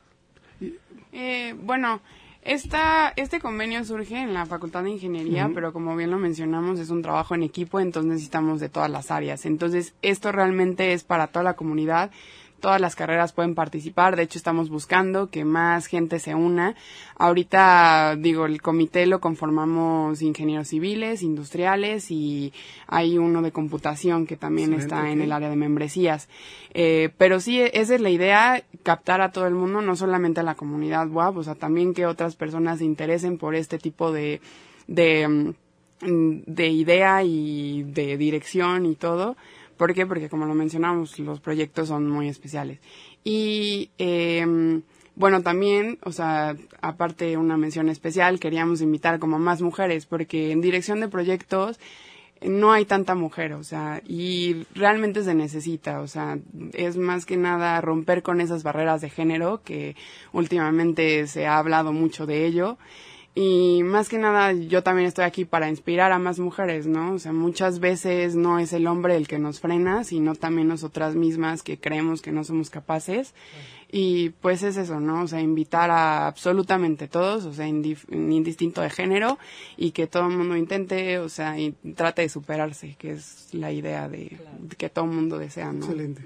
Eh, bueno, esta, este convenio surge en la Facultad de Ingeniería, pero como bien lo mencionamos, es un trabajo en equipo, entonces necesitamos de todas las áreas. Entonces, esto realmente es para toda la comunidad. Todas las carreras pueden participar. De hecho, estamos buscando que más gente se una. Ahorita, digo, el comité lo conformamos ingenieros civiles, industriales y hay uno de computación que también está en el área de membresías. Eh, pero sí, esa es la idea, captar a todo el mundo, no solamente a la comunidad WAP, o sea, también que otras personas se interesen por este tipo de, de, mm, de idea y de dirección y todo. ¿Por qué? Porque como lo mencionamos, los proyectos son muy especiales. Y eh, bueno, también, o sea, aparte una mención especial, queríamos invitar como más mujeres, porque en dirección de proyectos no hay tanta mujer, o sea, y realmente se necesita, o sea, es más que nada romper con esas barreras de género que últimamente se ha hablado mucho de ello. Y más que nada, yo también estoy aquí para inspirar a más mujeres, ¿no? O sea, muchas veces no es el hombre el que nos frena, sino también nosotras mismas que creemos que no somos capaces. Y pues es eso, ¿no? O sea, invitar a absolutamente todos, o sea, indif- indistinto de género, y que todo el mundo intente, o sea, y trate de superarse, que es la idea de, de que todo el mundo desea, ¿no? Excelente.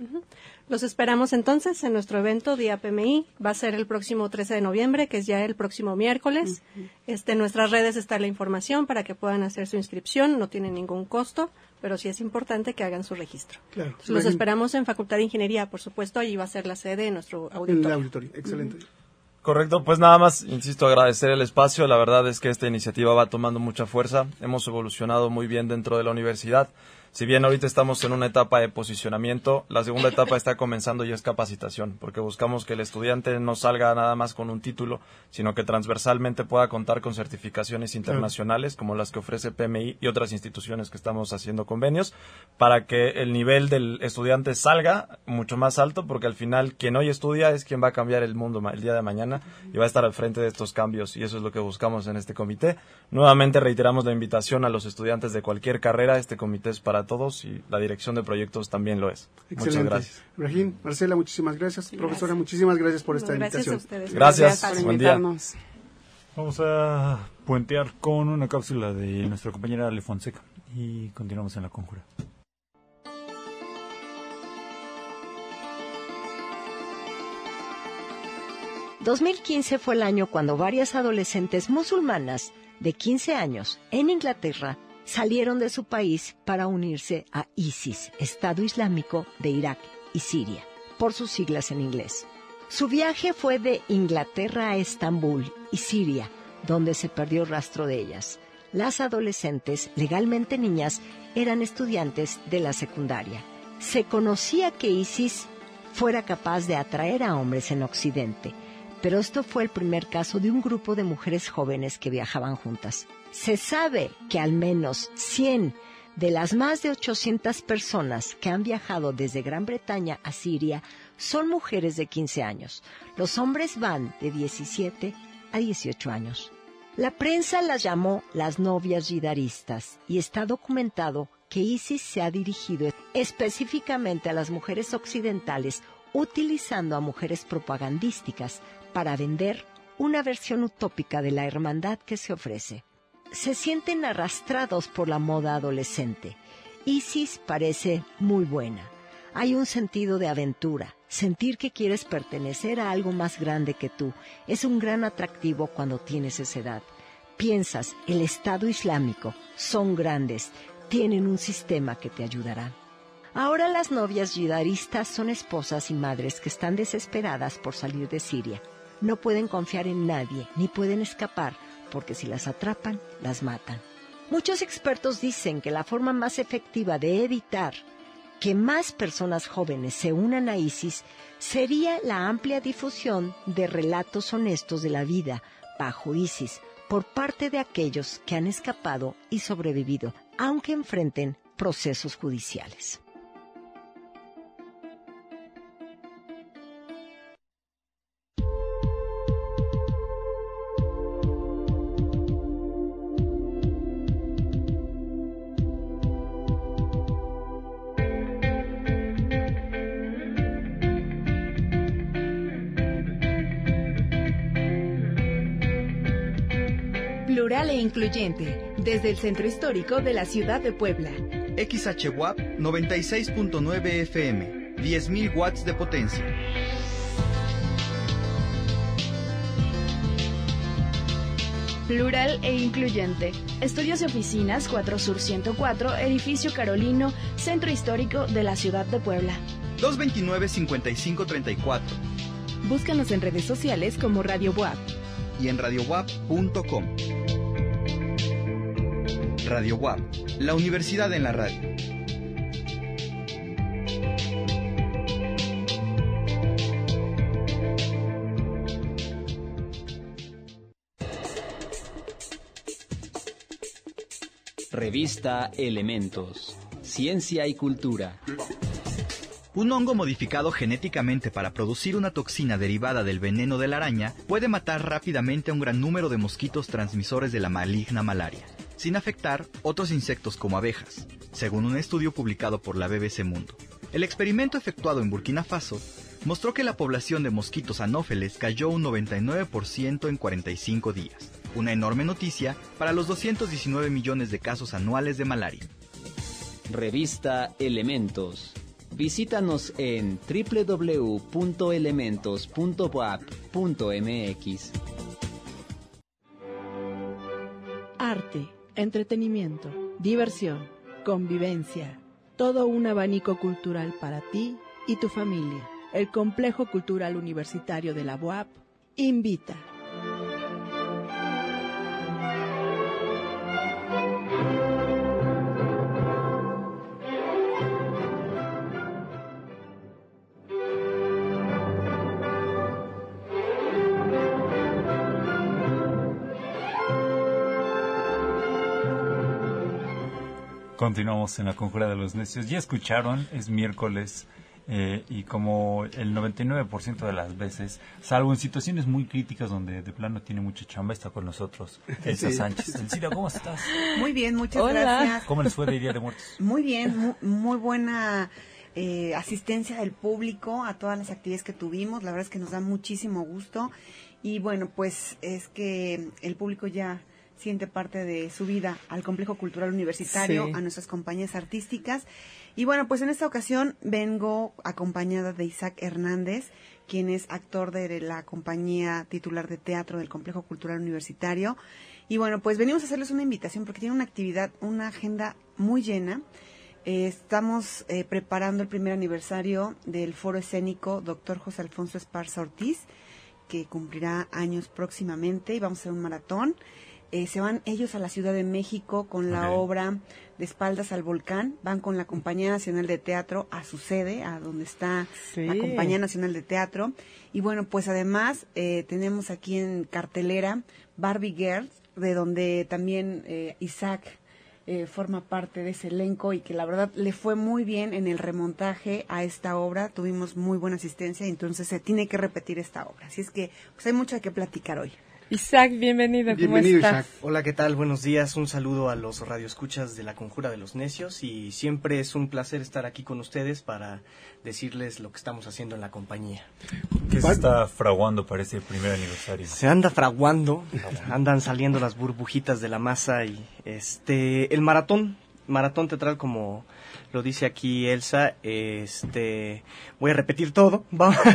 Los esperamos entonces en nuestro evento Día PMI. Va a ser el próximo 13 de noviembre, que es ya el próximo miércoles. este, en nuestras redes está la información para que puedan hacer su inscripción. No tiene ningún costo, pero sí es importante que hagan su registro. Claro. Entonces, los esperamos en Facultad de Ingeniería, por supuesto. Allí va a ser la sede de nuestro En el auditorio. auditorio. Excelente. Correcto, pues nada más, insisto, agradecer el espacio. La verdad es que esta iniciativa va tomando mucha fuerza. Hemos evolucionado muy bien dentro de la universidad. Si bien ahorita estamos en una etapa de posicionamiento, la segunda etapa está comenzando y es capacitación, porque buscamos que el estudiante no salga nada más con un título, sino que transversalmente pueda contar con certificaciones internacionales como las que ofrece PMI y otras instituciones que estamos haciendo convenios, para que el nivel del estudiante salga mucho más alto, porque al final quien hoy estudia es quien va a cambiar el mundo el día de mañana y va a estar al frente de estos cambios y eso es lo que buscamos en este comité. Nuevamente reiteramos la invitación a los estudiantes de cualquier carrera, este comité es para todos y la dirección de proyectos también lo es. Muchas Excelente. gracias. Ibrahim, Marcela, muchísimas gracias. Profesora, muchísimas gracias por esta Gracias a invitación. ustedes. Gracias, por buen día. invitarnos. Vamos a puentear con una cápsula de nuestra compañera Ale Fonseca y continuamos en la conjura. – 2015 fue el año cuando varias adolescentes musulmanas de 15 años en Inglaterra salieron de su país para unirse a ISIS, Estado Islámico de Irak y Siria, por sus siglas en inglés. Su viaje fue de Inglaterra a Estambul y Siria, donde se perdió rastro de ellas. Las adolescentes, legalmente niñas, eran estudiantes de la secundaria. Se conocía que ISIS fuera capaz de atraer a hombres en Occidente, pero esto fue el primer caso de un grupo de mujeres jóvenes que viajaban juntas. Se sabe que al menos 100 de las más de 800 personas que han viajado desde Gran Bretaña a Siria son mujeres de 15 años. Los hombres van de 17 a 18 años. La prensa las llamó las novias yidaristas y está documentado que ISIS se ha dirigido específicamente a las mujeres occidentales utilizando a mujeres propagandísticas para vender una versión utópica de la hermandad que se ofrece. Se sienten arrastrados por la moda adolescente. ISIS parece muy buena. Hay un sentido de aventura. Sentir que quieres pertenecer a algo más grande que tú es un gran atractivo cuando tienes esa edad. Piensas, el Estado Islámico, son grandes, tienen un sistema que te ayudará. Ahora las novias yidaristas son esposas y madres que están desesperadas por salir de Siria. No pueden confiar en nadie, ni pueden escapar, porque si las atrapan, las matan. Muchos expertos dicen que la forma más efectiva de evitar que más personas jóvenes se unan a ISIS sería la amplia difusión de relatos honestos de la vida bajo ISIS por parte de aquellos que han escapado y sobrevivido, aunque enfrenten procesos judiciales. Plural e incluyente, desde el centro histórico de la ciudad de Puebla. XHWAP 96.9 FM, 10.000 watts de potencia. Plural e incluyente. Estudios y oficinas 4 Sur 104, Edificio Carolino, Centro Histórico de la Ciudad de Puebla. 229-5534 Búscanos en redes sociales como Radio WAP. y en radiowap.com. Radio WAP, la universidad en la radio. Revista Elementos. Ciencia y cultura. Un hongo modificado genéticamente para producir una toxina derivada del veneno de la araña puede matar rápidamente a un gran número de mosquitos transmisores de la maligna malaria, sin afectar otros insectos como abejas, según un estudio publicado por la BBC Mundo. El experimento efectuado en Burkina Faso mostró que la población de mosquitos anófeles cayó un 99% en 45 días, una enorme noticia para los 219 millones de casos anuales de malaria. Revista Elementos. Visítanos en www.elementos.wap.mx. Arte, entretenimiento, diversión, convivencia. Todo un abanico cultural para ti y tu familia. El Complejo Cultural Universitario de la UAP invita. Continuamos en la conjura de los necios. Ya escucharon, es miércoles eh, y como el 99% de las veces, salvo en situaciones muy críticas donde de plano tiene mucha chamba, está con nosotros Elsa Sí. Sánchez. Elcira, ¿cómo estás? Muy bien, muchas Hola. gracias. ¿Cómo les fue de Día de Muertos? Muy bien, mu- muy, buena eh, asistencia del público a todas las actividades que tuvimos. La verdad es que nos da muchísimo gusto. Y bueno, pues es que el público ya siente parte de su vida al Complejo Cultural Universitario, Sí. a nuestras compañías artísticas. Y bueno, pues en esta ocasión vengo acompañada de Isaac Hernández, quien es actor de la compañía titular de teatro del Complejo Cultural Universitario. Y bueno, pues venimos a hacerles una invitación porque tiene una actividad, una agenda muy llena. Eh, estamos eh, preparando el primer aniversario del foro escénico Dr. José Alfonso Esparza Ortiz, que cumplirá años próximamente y vamos a hacer un maratón. Eh, se van ellos a la Ciudad de México con la obra de espaldas al volcán, van con la Compañía Nacional de Teatro a su sede, a donde está la. Compañía Nacional de Teatro. Y bueno, pues además eh, tenemos aquí en cartelera Barbie Girls, de donde también eh, Isaac eh, forma parte de ese elenco y que la verdad le fue muy bien en el remontaje a esta obra. Tuvimos muy buena asistencia y entonces se tiene que repetir esta obra. Así es que pues hay mucho que platicar hoy. Isaac, bienvenido. ¿Cómo estás? Hola, ¿qué tal? Buenos días. Un saludo a los radioescuchas de la Conjura de los Necios y siempre es un placer estar aquí con ustedes para decirles lo que estamos haciendo en la compañía. ¿Qué se está fraguando para este primer aniversario? Se anda fraguando, andan saliendo las burbujitas de la masa y este el maratón, maratón teatral como lo dice aquí Elsa, este voy a repetir todo. Vamos.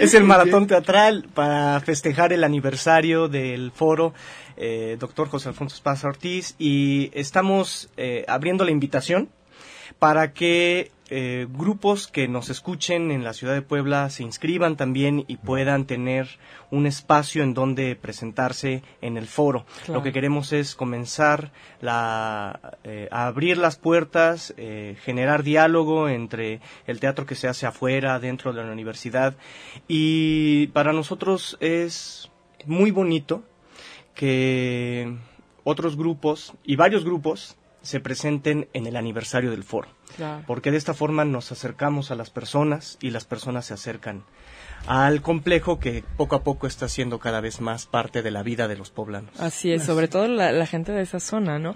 es el maratón teatral para festejar el aniversario del foro eh, Doctor José Alfonso Esparza Ortiz y estamos eh, abriendo la invitación para que eh, grupos que nos escuchen en la ciudad de Puebla se inscriban también y puedan tener un espacio en donde presentarse en el foro. Claro. Lo que queremos es comenzar la, eh, a abrir las puertas, eh, generar diálogo entre el teatro que se hace afuera, dentro de la universidad y para nosotros es muy bonito que otros grupos y varios grupos se presenten en el aniversario del foro. Claro. Porque de esta forma nos acercamos a las personas y las personas se acercan al complejo que poco a poco está siendo cada vez más parte de la vida de los poblanos. Así es, sobre todo la, la gente de esa zona, ¿no?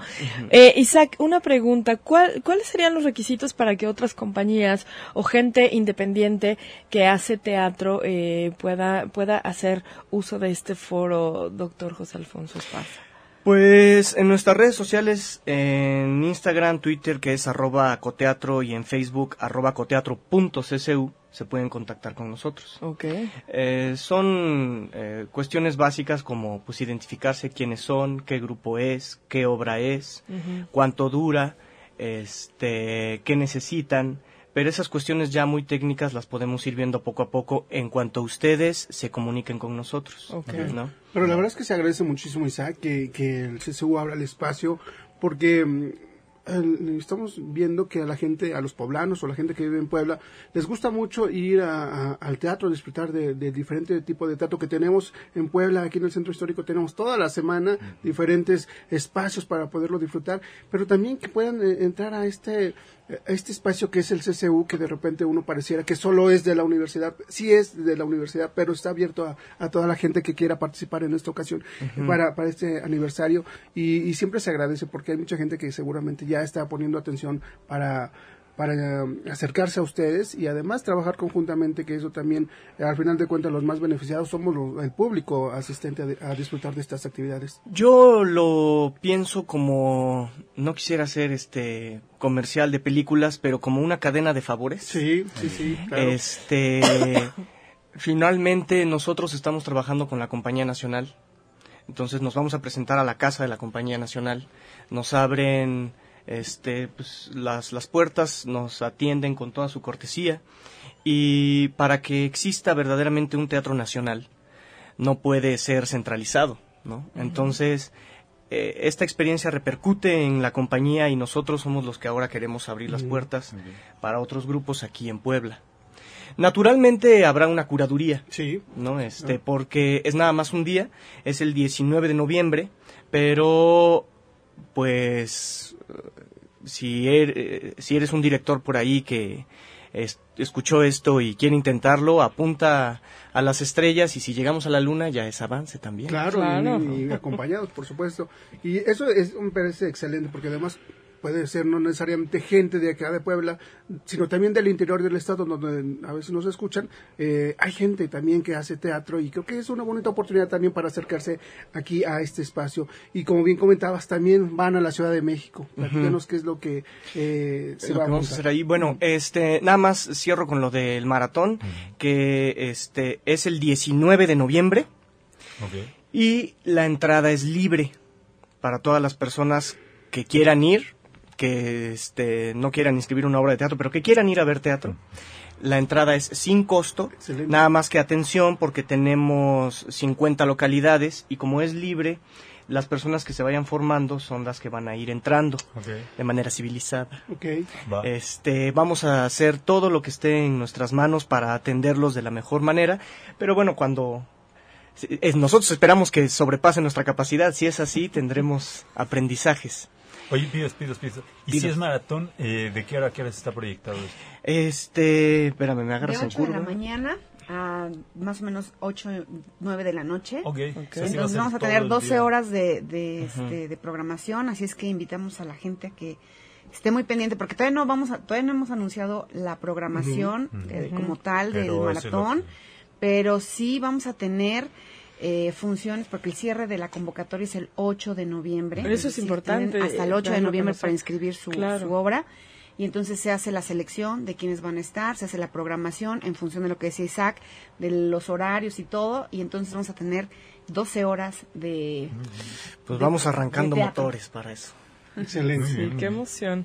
Eh, Isaac, una pregunta. ¿Cuál, ¿Cuáles serían los requisitos para que otras compañías o gente independiente que hace teatro eh, pueda, pueda hacer uso de este foro, doctor José Alfonso Esparza? Pues en nuestras redes sociales, en Instagram, Twitter, que es arroba coteatro, y en Facebook, arroba coteatro.ccu, se pueden contactar con nosotros. Ok. Eh, son eh, cuestiones básicas como pues identificarse quiénes son, qué grupo es, qué obra es, cuánto dura, este, qué necesitan, pero esas cuestiones ya muy técnicas las podemos ir viendo poco a poco en cuanto ustedes se comuniquen con nosotros. Ok. ¿no? Pero la verdad es que se agradece muchísimo, Isaac, que, que el CCU abra el espacio, porque mm, estamos viendo que a la gente, a los poblanos o la gente que vive en Puebla, les gusta mucho ir a- a- al teatro, disfrutar de, de diferente tipo de teatro que tenemos en Puebla, aquí en el centro histórico tenemos toda la semana diferentes espacios para poderlo disfrutar, pero también que puedan eh, entrar a este este espacio que es el CCU, que de repente uno pareciera que solo es de la universidad, sí es de la universidad, pero está abierto a, a toda la gente que quiera participar en esta ocasión para, para este aniversario. Y, y siempre se agradece porque hay mucha gente que seguramente ya está poniendo atención para para eh, acercarse a ustedes y además trabajar conjuntamente, que eso también, eh, al final de cuentas, los más beneficiados somos los- el público asistente a, a disfrutar de estas actividades. Yo lo pienso como, no quisiera ser este comercial de películas, pero como una cadena de favores. Sí, sí, sí, claro. Este, finalmente nosotros estamos trabajando con la compañía nacional. Entonces nos vamos a presentar a la casa de la compañía nacional. Nos abren este, pues, las, las puertas, nos atienden con toda su cortesía. Y para que exista verdaderamente un teatro nacional, no puede ser centralizado, ¿no? Entonces, eh, esta experiencia repercute en la compañía y nosotros somos los que ahora queremos abrir las puertas para otros grupos aquí en Puebla. Naturalmente habrá una curaduría, sí. ¿no? Este, Ah. porque es nada más un día, es el 19 de noviembre, pero pues si, er- eh, si eres un director por ahí que es- escuchó esto y quiere intentarlo, apunta a las estrellas y si llegamos a la luna ya es avance también. Claro, y- Y, acompañados, por supuesto. Y eso es, me parece excelente, porque además puede ser no necesariamente gente de acá de Puebla, sino también del interior del estado, donde a veces nos escuchan. Eh, hay gente también que hace teatro y creo que es una bonita oportunidad también para acercarse aquí a este espacio. Y como bien comentabas, también van a la Ciudad de México. Platícanos qué es lo que eh, se lo va que a vamos a montar. hacer ahí. Bueno, este, nada más cierro con lo del maratón, que este es el 19 de noviembre y la entrada es libre para todas las personas que quieran ir, que este, no quieran inscribir una obra de teatro, pero que quieran ir a ver teatro. La entrada es sin costo, nada más que atención porque tenemos 50 localidades y como es libre, las personas que se vayan formando son las que van a ir entrando de manera civilizada. Este, vamos a hacer todo lo que esté en nuestras manos para atenderlos de la mejor manera, pero bueno, cuando nosotros esperamos que sobrepase nuestra capacidad, si es así, tendremos aprendizajes. Oye, pidos, pidos, pidos. ¿Y si es maratón, eh, de qué hora a qué hora está proyectado esto? Este, espérame, me De agarras en 8 de la mañana a más o menos 8, 9 de la noche. Ok. Ok. O sea, sí va a Entonces vamos a tener el 12 día. horas de, de, este, de programación, así es que invitamos a la gente a que esté muy pendiente, porque todavía no vamos a, todavía no hemos anunciado la programación eh, como tal del Pero maratón, pero sí vamos a tener eh, funciones, porque el cierre de la convocatoria es el 8 de noviembre. Pero eso es Sí, importante, Hasta el eh, 8 de noviembre para inscribir su, Claro. su obra. Y entonces se hace la selección de quiénes van a estar, se hace la programación en función de lo que decía Isaac, de los horarios y todo. Y entonces vamos a tener 12 horas de. Pues de- vamos arrancando de motores para eso. Excelente. Sí, qué emoción.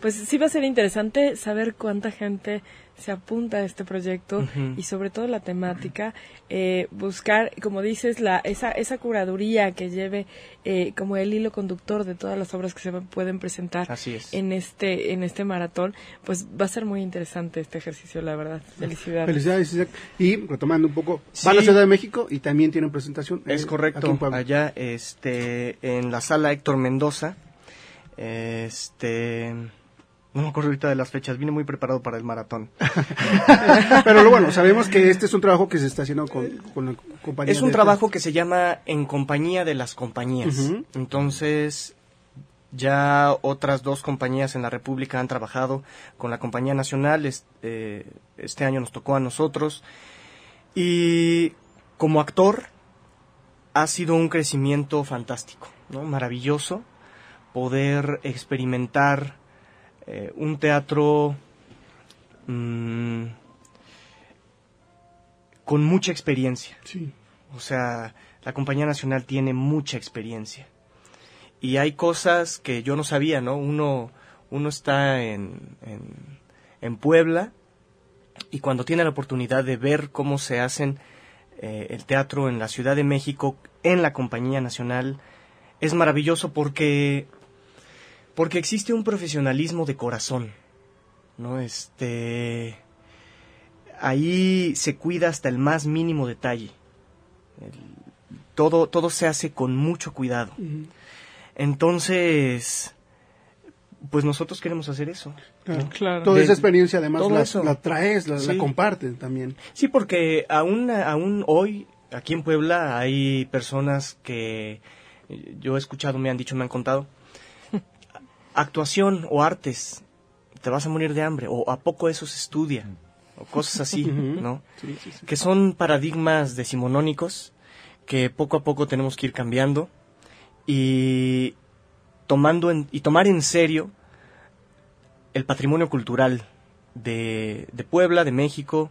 Pues sí va a ser interesante saber cuánta gente se apunta a este proyecto y sobre todo la temática, eh, buscar, como dices, la esa esa curaduría que lleve eh, como el hilo conductor de todas las obras que se pueden presentar Así es. en este en este maratón, pues va a ser muy interesante este ejercicio, la verdad. Felicidades. Felicidades, Isaac. Y retomando un poco, va a la Sí. Ciudad de México y también tienen presentación. eh, Es aquí correcto, allá este, en la sala Héctor Mendoza. Este, no me acuerdo ahorita de las fechas, vine muy preparado para el maratón. Pero lo bueno, sabemos que este es un trabajo que se está haciendo con, con la compañía. Es un de- trabajo que se llama En compañía de las compañías. Entonces, ya otras dos compañías en la República han trabajado con la compañía nacional. es- eh, Este año nos tocó a nosotros. Y como actor, ha sido un crecimiento fantástico, ¿no? maravilloso poder experimentar eh, un teatro mm, con mucha experiencia. Sí. O sea, la Compañía Nacional tiene mucha experiencia. Y hay cosas que yo no sabía, ¿no? Uno, uno está en, en, en Puebla y cuando tiene la oportunidad de ver cómo se hacen eh, el teatro en la Ciudad de México, en la Compañía Nacional, es maravilloso porque, porque existe un profesionalismo de corazón, ¿no? Este, ahí se cuida hasta el más mínimo detalle. El- todo, todo se hace con mucho cuidado. Entonces, pues nosotros queremos hacer eso. ¿no? Claro. Toda De- esa experiencia además la, eso. la traes, la, la Sí. comparten también. Sí, porque aún, aún hoy, aquí en Puebla, hay personas que yo he escuchado, me han dicho, me han contado, actuación o artes, te vas a morir de hambre, o a poco eso se estudia, o cosas así. ¿no? Sí, sí, sí. Que son paradigmas decimonónicos que poco a poco tenemos que ir cambiando y tomando en- y tomar en serio el patrimonio cultural de, de Puebla, de México,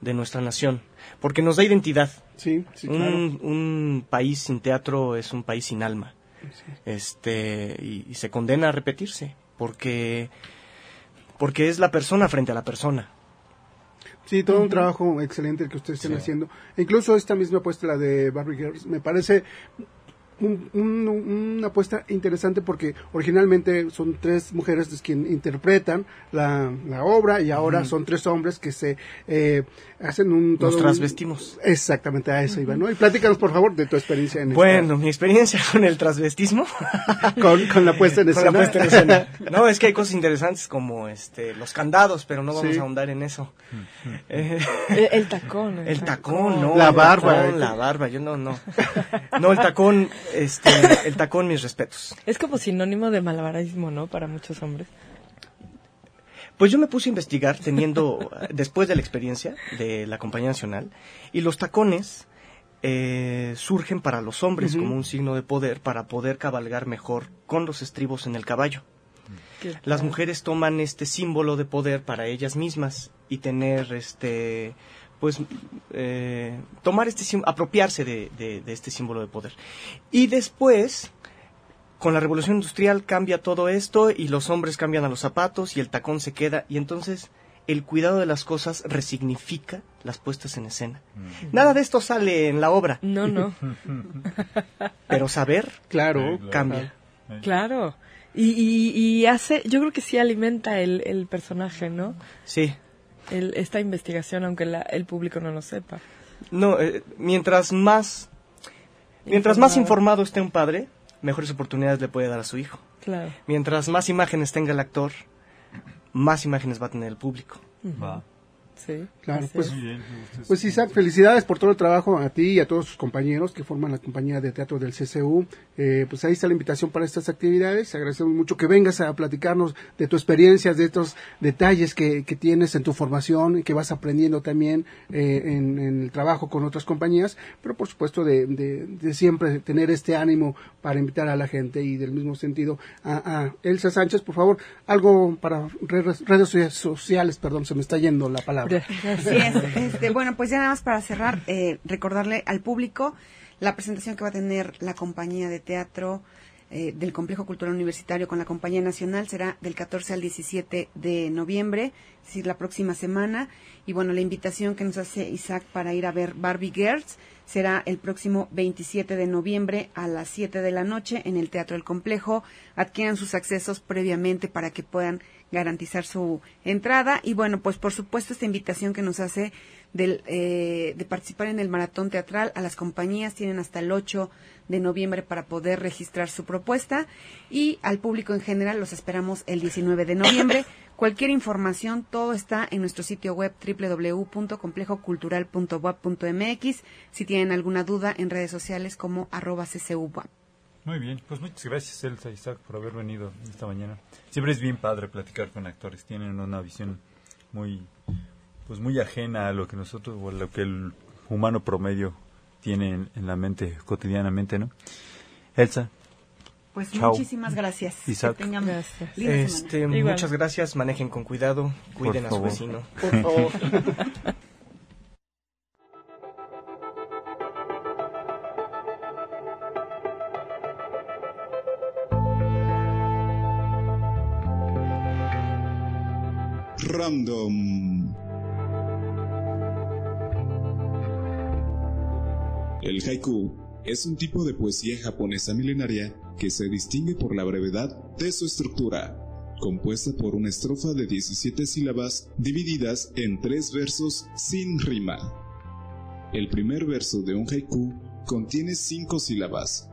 de nuestra nación, porque nos da identidad. Sí, sí, un, claro. un país sin teatro es un país sin alma. Este, y, y se condena a repetirse, porque, porque es la persona frente a la persona. Sí, todo un trabajo excelente el que ustedes están Sí. haciendo. E incluso esta misma apuesta, la de Barbie Girls, me parece un- un- una apuesta interesante porque originalmente son tres mujeres las quien interpretan la, la obra y ahora son tres hombres que se eh, hacen un... todo Nos un- trasvestimos. Exactamente, a eso iba, ¿no? Y platícanos, por favor, de tu experiencia en esta- Bueno, mi experiencia con el transvestismo. Con- con la puesta en Con la escena. puesta en escena. No, es que hay cosas interesantes como este los candados, pero no vamos Sí. a ahondar en eso. Eh, El, el tacón. el tacón, no. La barba. tacón, la barba, yo no, no. No, el tacón, este, el tacón, mis respetos. Es como sinónimo de malabarismo, ¿no? Para muchos hombres. Pues yo me puse a investigar teniendo, después de la experiencia de la Compañía Nacional, y los tacones eh, surgen para los hombres como un signo de poder para poder cabalgar mejor con los estribos en el caballo. Las mujeres toman este símbolo de poder para ellas mismas y tener este pues eh, tomar este apropiarse de, de- de este símbolo de poder y después con la revolución industrial cambia todo esto y los hombres cambian a los zapatos y el tacón se queda y entonces el cuidado de las cosas resignifica las puestas en escena. Nada de esto sale en la obra. No, no. Pero saber, claro, cambia. Claro. Y, y, y hace, yo creo que sí alimenta el, el personaje, ¿no? Sí. El, esta investigación, aunque la- el público no lo sepa. No, eh, mientras más mientras más Informado. informado esté un padre, mejores oportunidades le puede dar a su hijo. Claro. Mientras más imágenes tenga el actor, más imágenes va a tener el público. Sí. Claro, pues, es. pues Isaac, felicidades por todo el trabajo a ti y a todos sus compañeros que forman la compañía de teatro del CCU. Eh, pues ahí está la invitación para estas actividades. Agradecemos mucho que vengas a platicarnos de tu experiencia, de estos detalles que, que tienes en tu formación y que vas aprendiendo también eh, en, en el trabajo con otras compañías, pero por supuesto de, de- de siempre tener este ánimo para invitar a la gente y del mismo sentido a, a Elsa Sánchez, por favor, algo para redes, redes sociales, perdón, se me está yendo la palabra. Es. Este, bueno, pues ya nada más para cerrar, eh, recordarle al público la presentación que va a tener la compañía de teatro eh, del Complejo Cultural Universitario con la Compañía Nacional será del 14 al 17 de noviembre, es decir, la próxima semana. Y bueno, la invitación que nos hace Isaac para ir a ver Barbie Girls será el próximo 27 de noviembre a las 7 de la noche en el Teatro del Complejo. Adquieran sus accesos previamente para que puedan garantizar su entrada. Y bueno, pues por supuesto esta invitación que nos hace del, eh, de participar en el maratón teatral a las compañías tienen hasta el 8 de noviembre para poder registrar su propuesta y al público en general los esperamos el 19 de noviembre. Cualquier información, todo está en nuestro sitio web www.complejocultural.wap.mx. Si tienen alguna duda en redes sociales como arroba. Muy bien, pues muchas gracias Elsa y Isaac por haber venido esta mañana. Siempre es bien padre platicar con actores, tienen una visión muy pues muy ajena a lo que nosotros o a lo que el humano promedio tiene en, en la mente cotidianamente, ¿no? Elsa. Pues Chao. muchísimas gracias. Isaac. Que tengan linda Este, semana. muchas gracias, manejen con cuidado, cuiden a su favor. vecino. Por favor. Random. El haiku es un tipo de poesía japonesa milenaria que se distingue por la brevedad de su estructura, compuesta por una estrofa de 17 sílabas divididas en tres versos sin rima. El primer verso de un haiku contiene cinco sílabas,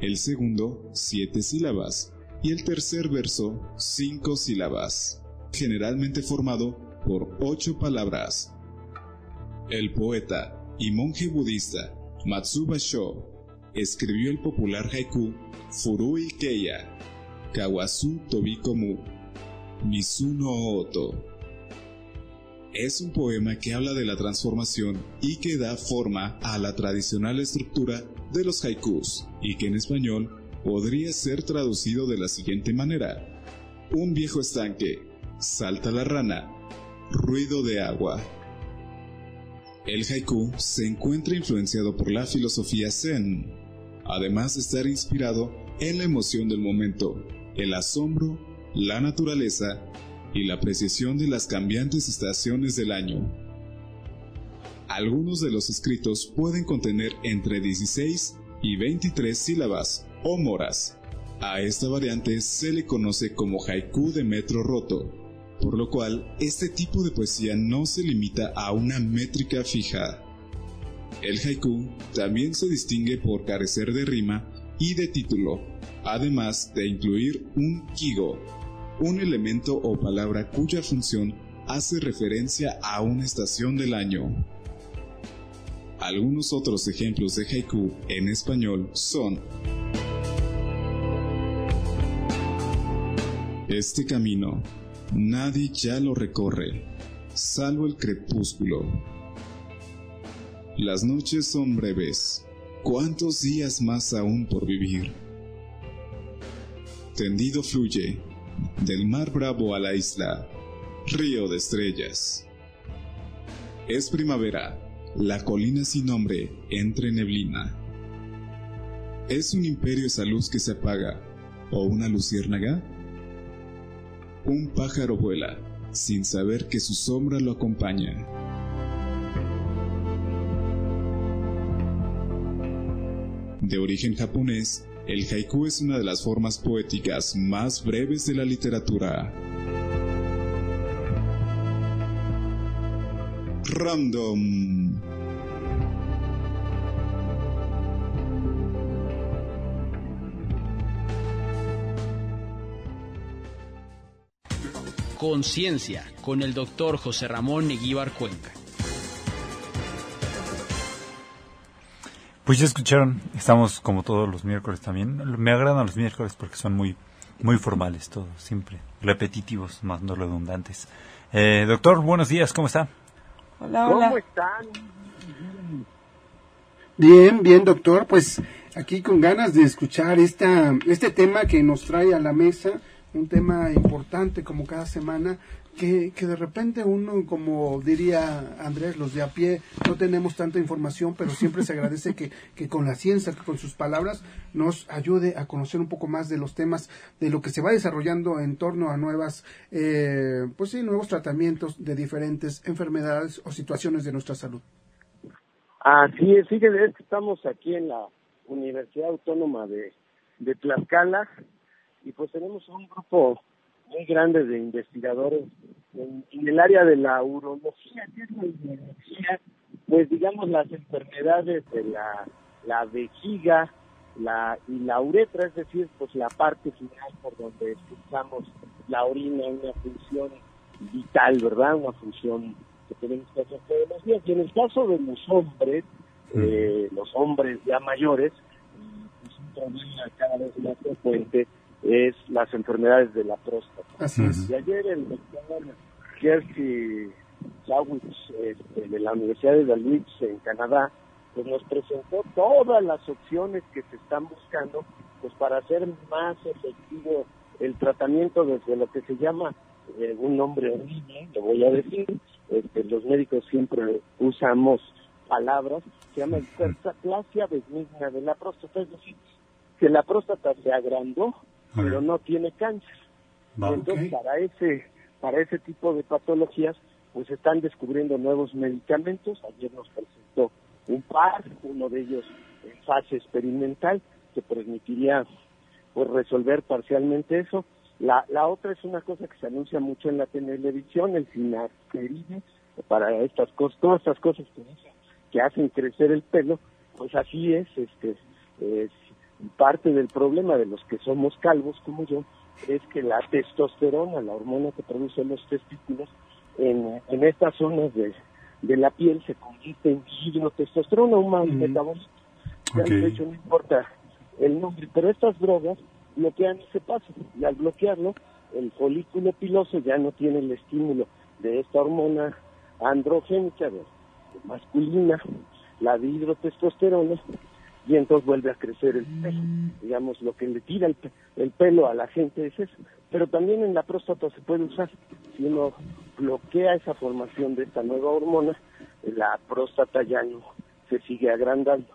el segundo siete sílabas y el tercer verso cinco sílabas, generalmente formado por ocho palabras. El poeta y monje budista Matsuba Sho escribió el popular haiku Furui Keiya, Kawasu Tobikomu, Mizuno Oto. Es un poema que habla de la transformación y que da forma a la tradicional estructura de los haikus, y que en español podría ser traducido de la siguiente manera. Un viejo estanque, salta la rana, ruido de agua. El haiku se encuentra influenciado por la filosofía zen, además de estar inspirado en la emoción del momento, el asombro, la naturaleza y la apreciación de las cambiantes estaciones del año. Algunos de los escritos pueden contener entre 16 y 23 sílabas o moras. A esta variante se le conoce como haiku de metro roto, por lo cual este tipo de poesía no se limita a una métrica fija. El haiku también se distingue por carecer de rima y de título, además de incluir un kigo, un elemento o palabra cuya función hace referencia a una estación del año. Algunos otros ejemplos de haiku en español son Este camino nadie ya lo recorre, salvo el crepúsculo. Las noches son breves, ¿cuántos días más aún por vivir? Tendido fluye, del mar bravo a la isla, río de estrellas. Es primavera, la colina sin nombre entre neblina. ¿Es un imperio esa luz que se apaga o una luciérnaga? Un pájaro vuela, sin saber que su sombra lo acompaña. De origen japonés, el haiku es una de las formas poéticas más breves de la literatura. Random. Conciencia, con el doctor José Ramón Neguíbar Cuenca. Pues ya escucharon, estamos como todos los miércoles también. Me agradan los miércoles porque son muy, muy formales todos, siempre repetitivos, más no redundantes. Eh, doctor, buenos días, ¿cómo está? Hola, ¿Cómo están? Bien, bien, doctor. Pues aquí con ganas de escuchar esta, este tema que nos trae a la mesa, un tema importante como cada semana, que, que de repente uno, como diría Andrés, los de a pie, no tenemos tanta información, pero siempre se agradece que, que con la ciencia, que con sus palabras, nos ayude a conocer un poco más de los temas, de lo que se va desarrollando en torno a nuevas, eh, pues sí, nuevos tratamientos de diferentes enfermedades o situaciones de nuestra salud. Así es, fíjese, es que estamos aquí en la Universidad Autónoma de, de Tlaxcala y pues tenemos un grupo muy grande de investigadores en, en el área de la urología, que es la urología, pues digamos las enfermedades de la, la vejiga la, y la uretra, es decir, pues la parte final por donde expulsamos la orina, una función vital, ¿verdad? Una función que tenemos que hacer todos los días. Y en el caso de los hombres, eh, los hombres ya mayores, pues un problema cada vez más frecuente es las enfermedades de la próstata. Así es. Y ayer el doctor Jerzy Sawicz, este, de la Universidad de Dalwich en Canadá pues nos presentó todas las opciones que se están buscando pues para hacer más efectivo el tratamiento desde lo que se llama eh, un nombre horrible, lo voy a decir, este, los médicos siempre usamos palabras, se llama hiperplasia benigna de la próstata, es decir, que la próstata se agrandó, pero no tiene cáncer. Va, Entonces, para ese, para ese tipo de patologías, pues están descubriendo nuevos medicamentos. Ayer nos presentó un par, uno de ellos en fase experimental, que permitiría pues resolver parcialmente eso. La, la otra es una cosa que se anuncia mucho en la televisión, el finasteride, para estas cosas, todas estas cosas que, que hacen crecer el pelo, pues así es, este, es parte del problema de los que somos calvos como yo, es que la testosterona, la hormona que produce los testículos, en, en estas zonas de, de la piel se convierte en hidrotestosterona, un mal metabolismo. Ya, Ok. De hecho, no importa el nombre, pero estas drogas bloquean ese paso y al bloquearlo, el folículo piloso ya no tiene el estímulo de esta hormona androgénica de- masculina, la de hidrotestosterona, y entonces vuelve a crecer el pelo. Digamos, lo que le tira el, el pelo a la gente es eso. Pero también en la próstata se puede usar. Si uno bloquea esa formación de esta nueva hormona, la próstata ya no se sigue agrandando.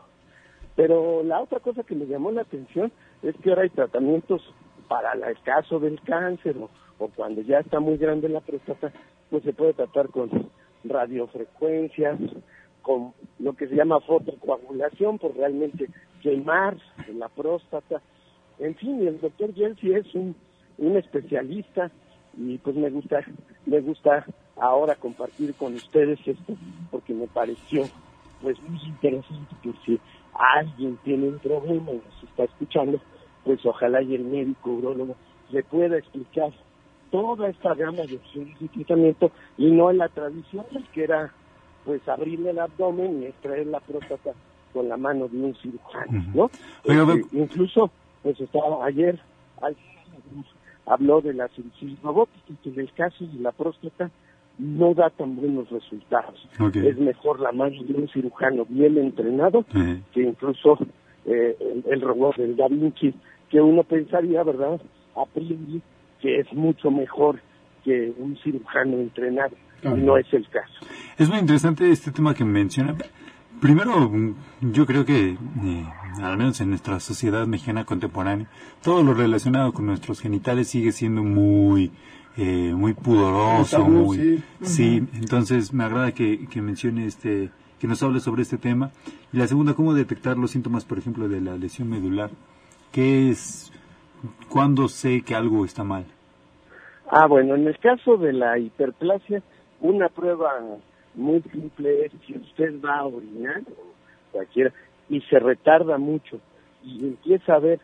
Pero la otra cosa que me llamó la atención es que ahora hay tratamientos para el caso del cáncer o cuando ya está muy grande la próstata, pues se puede tratar con radiofrecuencias, con lo que se llama fotocoagulación, por realmente quemar la próstata. En fin, el doctor Yeltsin es un, especialista y pues me gusta, me gusta ahora compartir con ustedes esto porque me pareció pues muy interesante que si alguien tiene un problema y nos está escuchando, pues ojalá y el médico urólogo le pueda explicar toda esta gama de opciones de tratamiento y no la tradicional que era pues abrirle el abdomen y extraer la próstata con la mano de un cirujano, ¿no? Este, incluso pues estaba ayer alguien habló de la cirugía robótica que en el caso de la próstata no da tan buenos resultados. Es mejor la mano de un cirujano bien entrenado que incluso eh, el, el robot del Da Vinci, que uno pensaría, ¿verdad?, a priori, que es mucho mejor que un cirujano entrenado. Claro. Y no es el caso. Es muy interesante este tema que menciona. Primero, yo creo que, eh, al menos en nuestra sociedad mexicana contemporánea, todo lo relacionado con nuestros genitales sigue siendo muy, eh, muy pudoroso, Tabú, muy, sí. sí. Entonces, me agrada que, que mencione este, que nos hable sobre este tema. Y la segunda, cómo detectar los síntomas, por ejemplo, de la lesión medular. ¿Qué es, cuándo sé que algo está mal? Ah, bueno, en el caso de la hiperplasia, una prueba muy simple es si usted va a orinar, o cualquiera, y se retarda mucho, y empieza a ver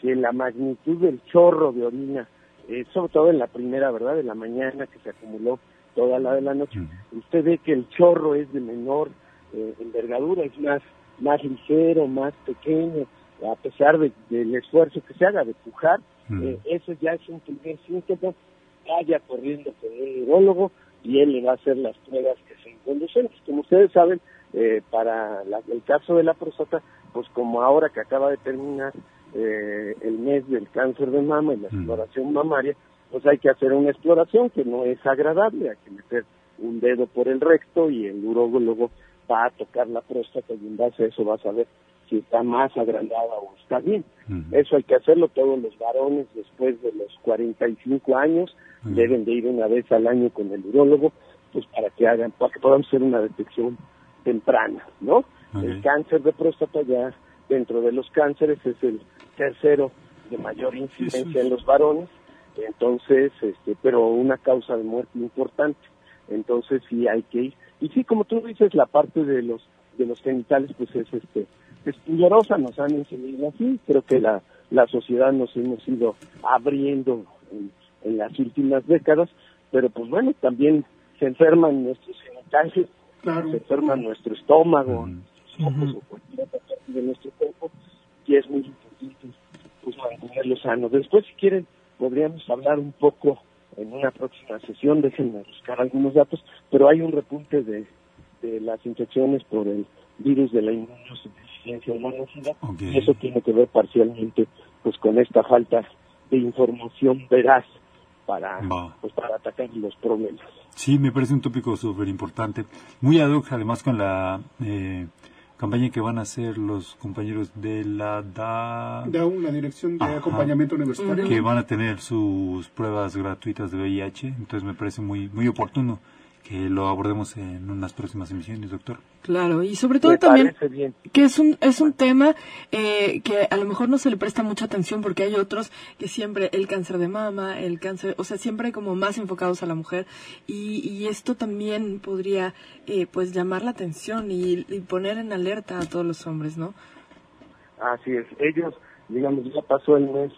que la magnitud del chorro de orina, eh, sobre todo en la primera, ¿verdad?, de la mañana, que se acumuló toda la de la noche, usted ve que el chorro es de menor eh, envergadura, es más, más ligero, más pequeño, a pesar de- del esfuerzo que se haga de pujar, eh, eso ya es un primer síntoma, vaya corriendo con un neurólogo y él le va a hacer las pruebas que son conducentes. Como ustedes saben, eh, para la- el caso de la próstata, pues como ahora que acaba de terminar eh, el mes del cáncer de mama y la exploración mamaria, pues hay que hacer una exploración que no es agradable, hay que meter un dedo por el recto y el urólogo va a tocar la próstata y en base a eso va a saber si está más agrandada o está bien. Eso hay que hacerlo. Todos los varones después de los 45 años, deben de ir una vez al año con el urólogo, pues para que hagan, para que podamos hacer una detección temprana, ¿no? El cáncer de próstata ya dentro de los cánceres es el tercero de mayor incidencia en los varones, entonces, este, pero una causa de muerte importante, entonces sí hay que ir. Y sí, como tú dices, la parte de los de los genitales, pues es este es pudorosa, nos han enseñado así, creo que la, la sociedad nos hemos ido abriendo en, en las últimas décadas, pero pues bueno, también se enferman nuestros genitales, se enferma nuestro estómago, nuestros ojos o cualquier otra parte de nuestro cuerpo, y es muy importante pues mantenerlo sano. Después, si quieren, podríamos hablar un poco en una próxima sesión, déjenme buscar algunos datos, pero hay un repunte de, este, las infecciones por el virus de la inmunosuficiencia humana Ok. y eso tiene que ver parcialmente pues con esta falta de información veraz para pues para atacar los problemas. Sí, me parece un tópico súper importante. Muy ad hoc, además, con la eh, campaña que van a hacer los compañeros de la DA... Da la dirección de Ajá. acompañamiento universitario. que van a tener sus pruebas gratuitas de VIH, entonces me parece muy muy oportuno que lo abordemos en unas próximas emisiones, doctor. Claro, y sobre todo Me también que es un es un tema eh, que a lo mejor no se le presta mucha atención porque hay otros que siempre el cáncer de mama, el cáncer, o sea, siempre como más enfocados a la mujer y, y esto también podría eh, pues llamar la atención y, y poner en alerta a todos los hombres, ¿no? Así es, ellos, digamos, ya pasó el mes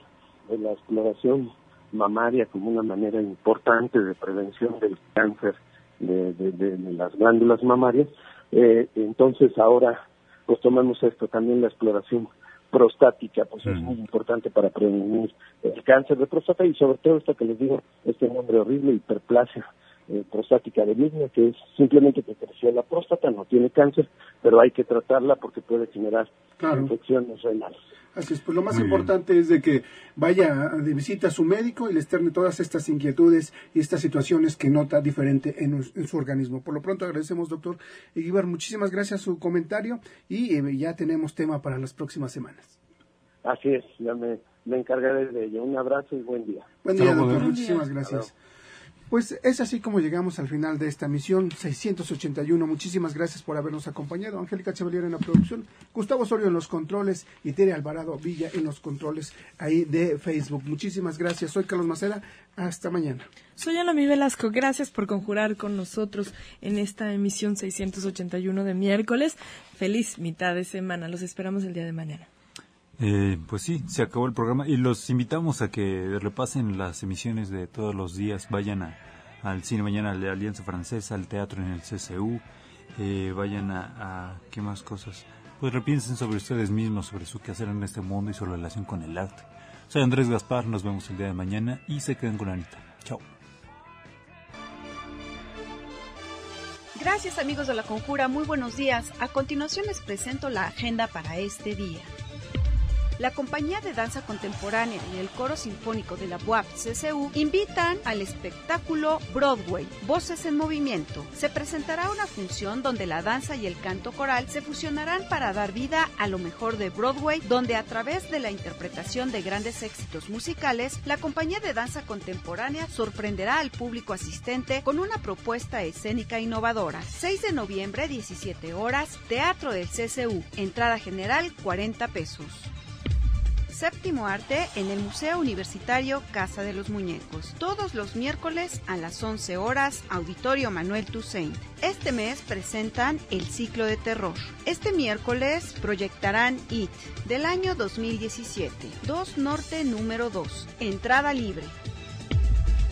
de la exploración mamaria como una manera importante de prevención del cáncer de, de- de- de las glándulas mamarias. Eh, entonces ahora, pues tomamos esto, también la exploración prostática, pues es muy importante para prevenir el cáncer de próstata y sobre todo esto que les digo, este nombre horrible, hiperplasia eh, prostática benigna, que es simplemente que creció la próstata, no tiene cáncer, pero hay que tratarla porque puede generar Claro. infecciones renales. Así es, pues lo más Muy bien. importante es de que vaya de visita a su médico y le externe todas estas inquietudes y estas situaciones que nota diferente en, en su organismo. Por lo pronto agradecemos, doctor Eguíbar, muchísimas gracias su comentario y eh, ya tenemos tema para las próximas semanas. Así es, ya me, me encargaré de ello. Un abrazo y buen día. Buen día, doctor, muchísimas gracias. Pues es así como llegamos al final de esta misión 681. Muchísimas gracias por habernos acompañado. Angélica Chevalier en la producción, Gustavo Osorio en los controles y Tere Alvarado Villa en los controles ahí de Facebook. Muchísimas gracias. Soy Carlos Macera. Hasta mañana. Soy Ana Mi Velasco. Gracias por conjurar con nosotros en esta emisión 681 de miércoles. Feliz mitad de semana. Los esperamos el día de mañana. Eh, pues sí, se acabó el programa y los invitamos a que repasen las emisiones de todos los días. Vayan a- al cine mañana, la Alianza Francesa, al teatro en el CCU. eh, vayan a. ¿Qué más cosas? Pues repiensen sobre ustedes mismos, sobre su quehacer en este mundo y su relación con el arte. Soy Andrés Gaspar, nos vemos el día de mañana y se queden con Anita. Chao. Gracias amigos de la Conjura, muy buenos días. A continuación les presento la agenda para este día. La compañía de danza contemporánea y el coro sinfónico de la UAP CCU invitan al espectáculo Broadway, Voces en Movimiento. Se presentará una función donde la danza y el canto coral se fusionarán para dar vida a lo mejor de Broadway, donde a través de la interpretación de grandes éxitos musicales, la compañía de danza contemporánea sorprenderá al público asistente con una propuesta escénica innovadora. 6 de noviembre, 17 horas, Teatro del CCU. Entrada general, 40 pesos. Séptimo arte en el Museo Universitario Casa de los Muñecos. Todos los miércoles a las 11 horas, Auditorio Manuel Toussaint. Este mes presentan el ciclo de terror. Este miércoles proyectarán It del año 2017. 2 Norte número 2. Entrada libre.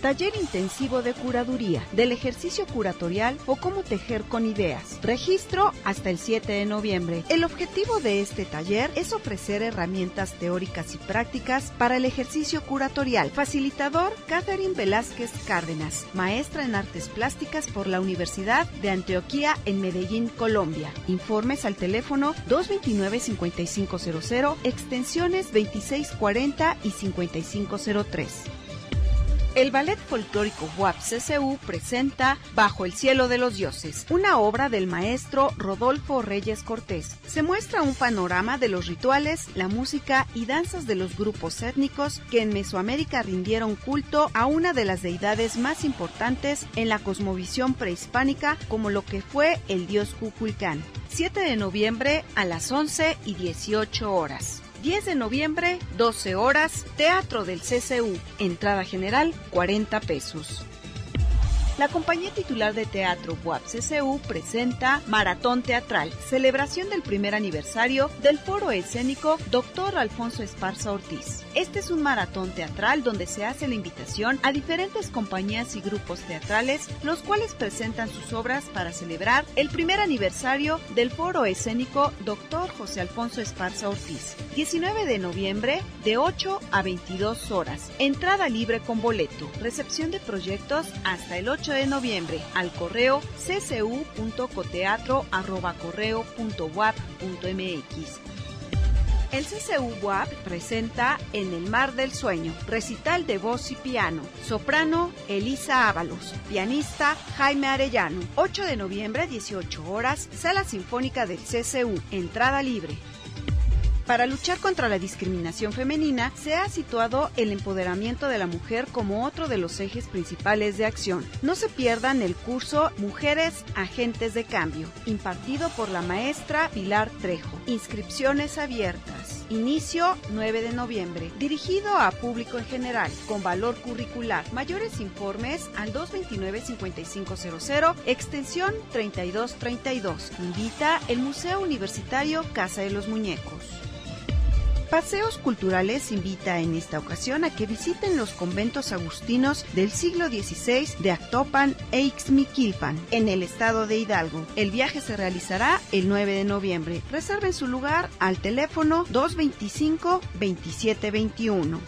Taller intensivo de curaduría, del ejercicio curatorial o cómo tejer con ideas. Registro hasta el 7 de noviembre. El objetivo de este taller es ofrecer herramientas teóricas y prácticas para el ejercicio curatorial. Facilitador Catherine Velázquez Cárdenas, maestra en artes plásticas por la Universidad de Antioquía en Medellín, Colombia. Informes al teléfono 229-5500, extensiones 2640 y 5503. El Ballet Folclórico WAP CCU presenta Bajo el Cielo de los Dioses, una obra del maestro Rodolfo Reyes Cortés. Se muestra un panorama de los rituales, la música y danzas de los grupos étnicos que en Mesoamérica rindieron culto a una de las deidades más importantes en la cosmovisión prehispánica, como lo que fue el dios Cuculcán. 7 de noviembre a las 11 y 18 horas. 10 de noviembre, 12 horas, Teatro del CCU. Entrada general, 40 pesos. La compañía titular de teatro WAP CCU presenta Maratón Teatral, celebración del primer aniversario del foro escénico Dr. Alfonso Esparza Ortiz. Este es un maratón teatral donde se hace la invitación a diferentes compañías y grupos teatrales, los cuales presentan sus obras para celebrar el primer aniversario del foro escénico Dr. José Alfonso Esparza Ortiz. 19 de noviembre, de 8 a 22 horas. Entrada libre con boleto. Recepción de proyectos hasta el 8 8 de noviembre al correo ccu.coteatro.correo.wap.mx. El CCU WAP presenta En el Mar del Sueño, recital de voz y piano. Soprano, Elisa Ábalos. Pianista, Jaime Arellano. 8 de noviembre, 18 horas, Sala Sinfónica del CCU. Entrada libre. Para luchar contra la discriminación femenina, se ha situado el empoderamiento de la mujer como otro de los ejes principales de acción. No se pierdan el curso Mujeres Agentes de Cambio, impartido por la maestra Pilar Trejo. Inscripciones abiertas. Inicio 9 de noviembre. Dirigido a público en general, con valor curricular. Mayores informes al 229-5500, extensión 3232. Invita el Museo Universitario Casa de los Muñecos. Paseos Culturales invita en esta ocasión a que visiten los conventos agustinos del siglo XVI de Actopan e Ixmiquilpan, en el estado de Hidalgo. El viaje se realizará el 9 de noviembre. Reserven su lugar al teléfono 225-2721.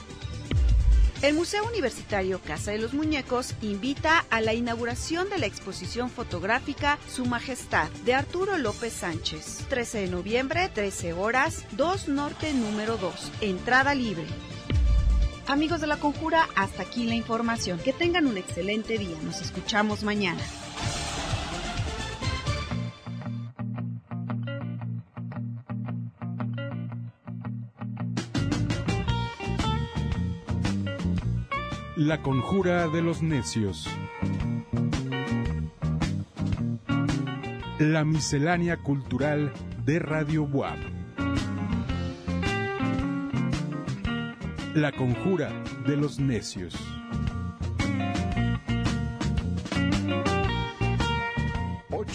El Museo Universitario Casa de los Muñecos invita a la inauguración de la exposición fotográfica Su Majestad de Arturo López Sánchez. 13 de noviembre, 13 horas, 2 Norte número 2. Entrada libre. Amigos de la Conjura, hasta aquí la información. Que tengan un excelente día. Nos escuchamos mañana. La conjura de los necios. La miscelánea cultural de Radio Buap. La conjura de los necios.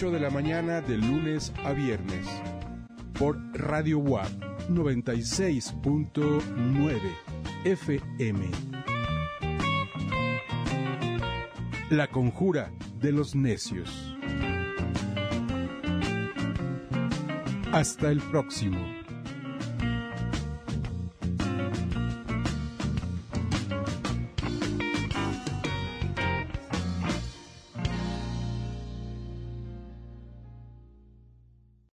De la mañana de lunes a viernes. Por Radio Buap 96.9 FM. La conjura de los necios. Hasta el próximo.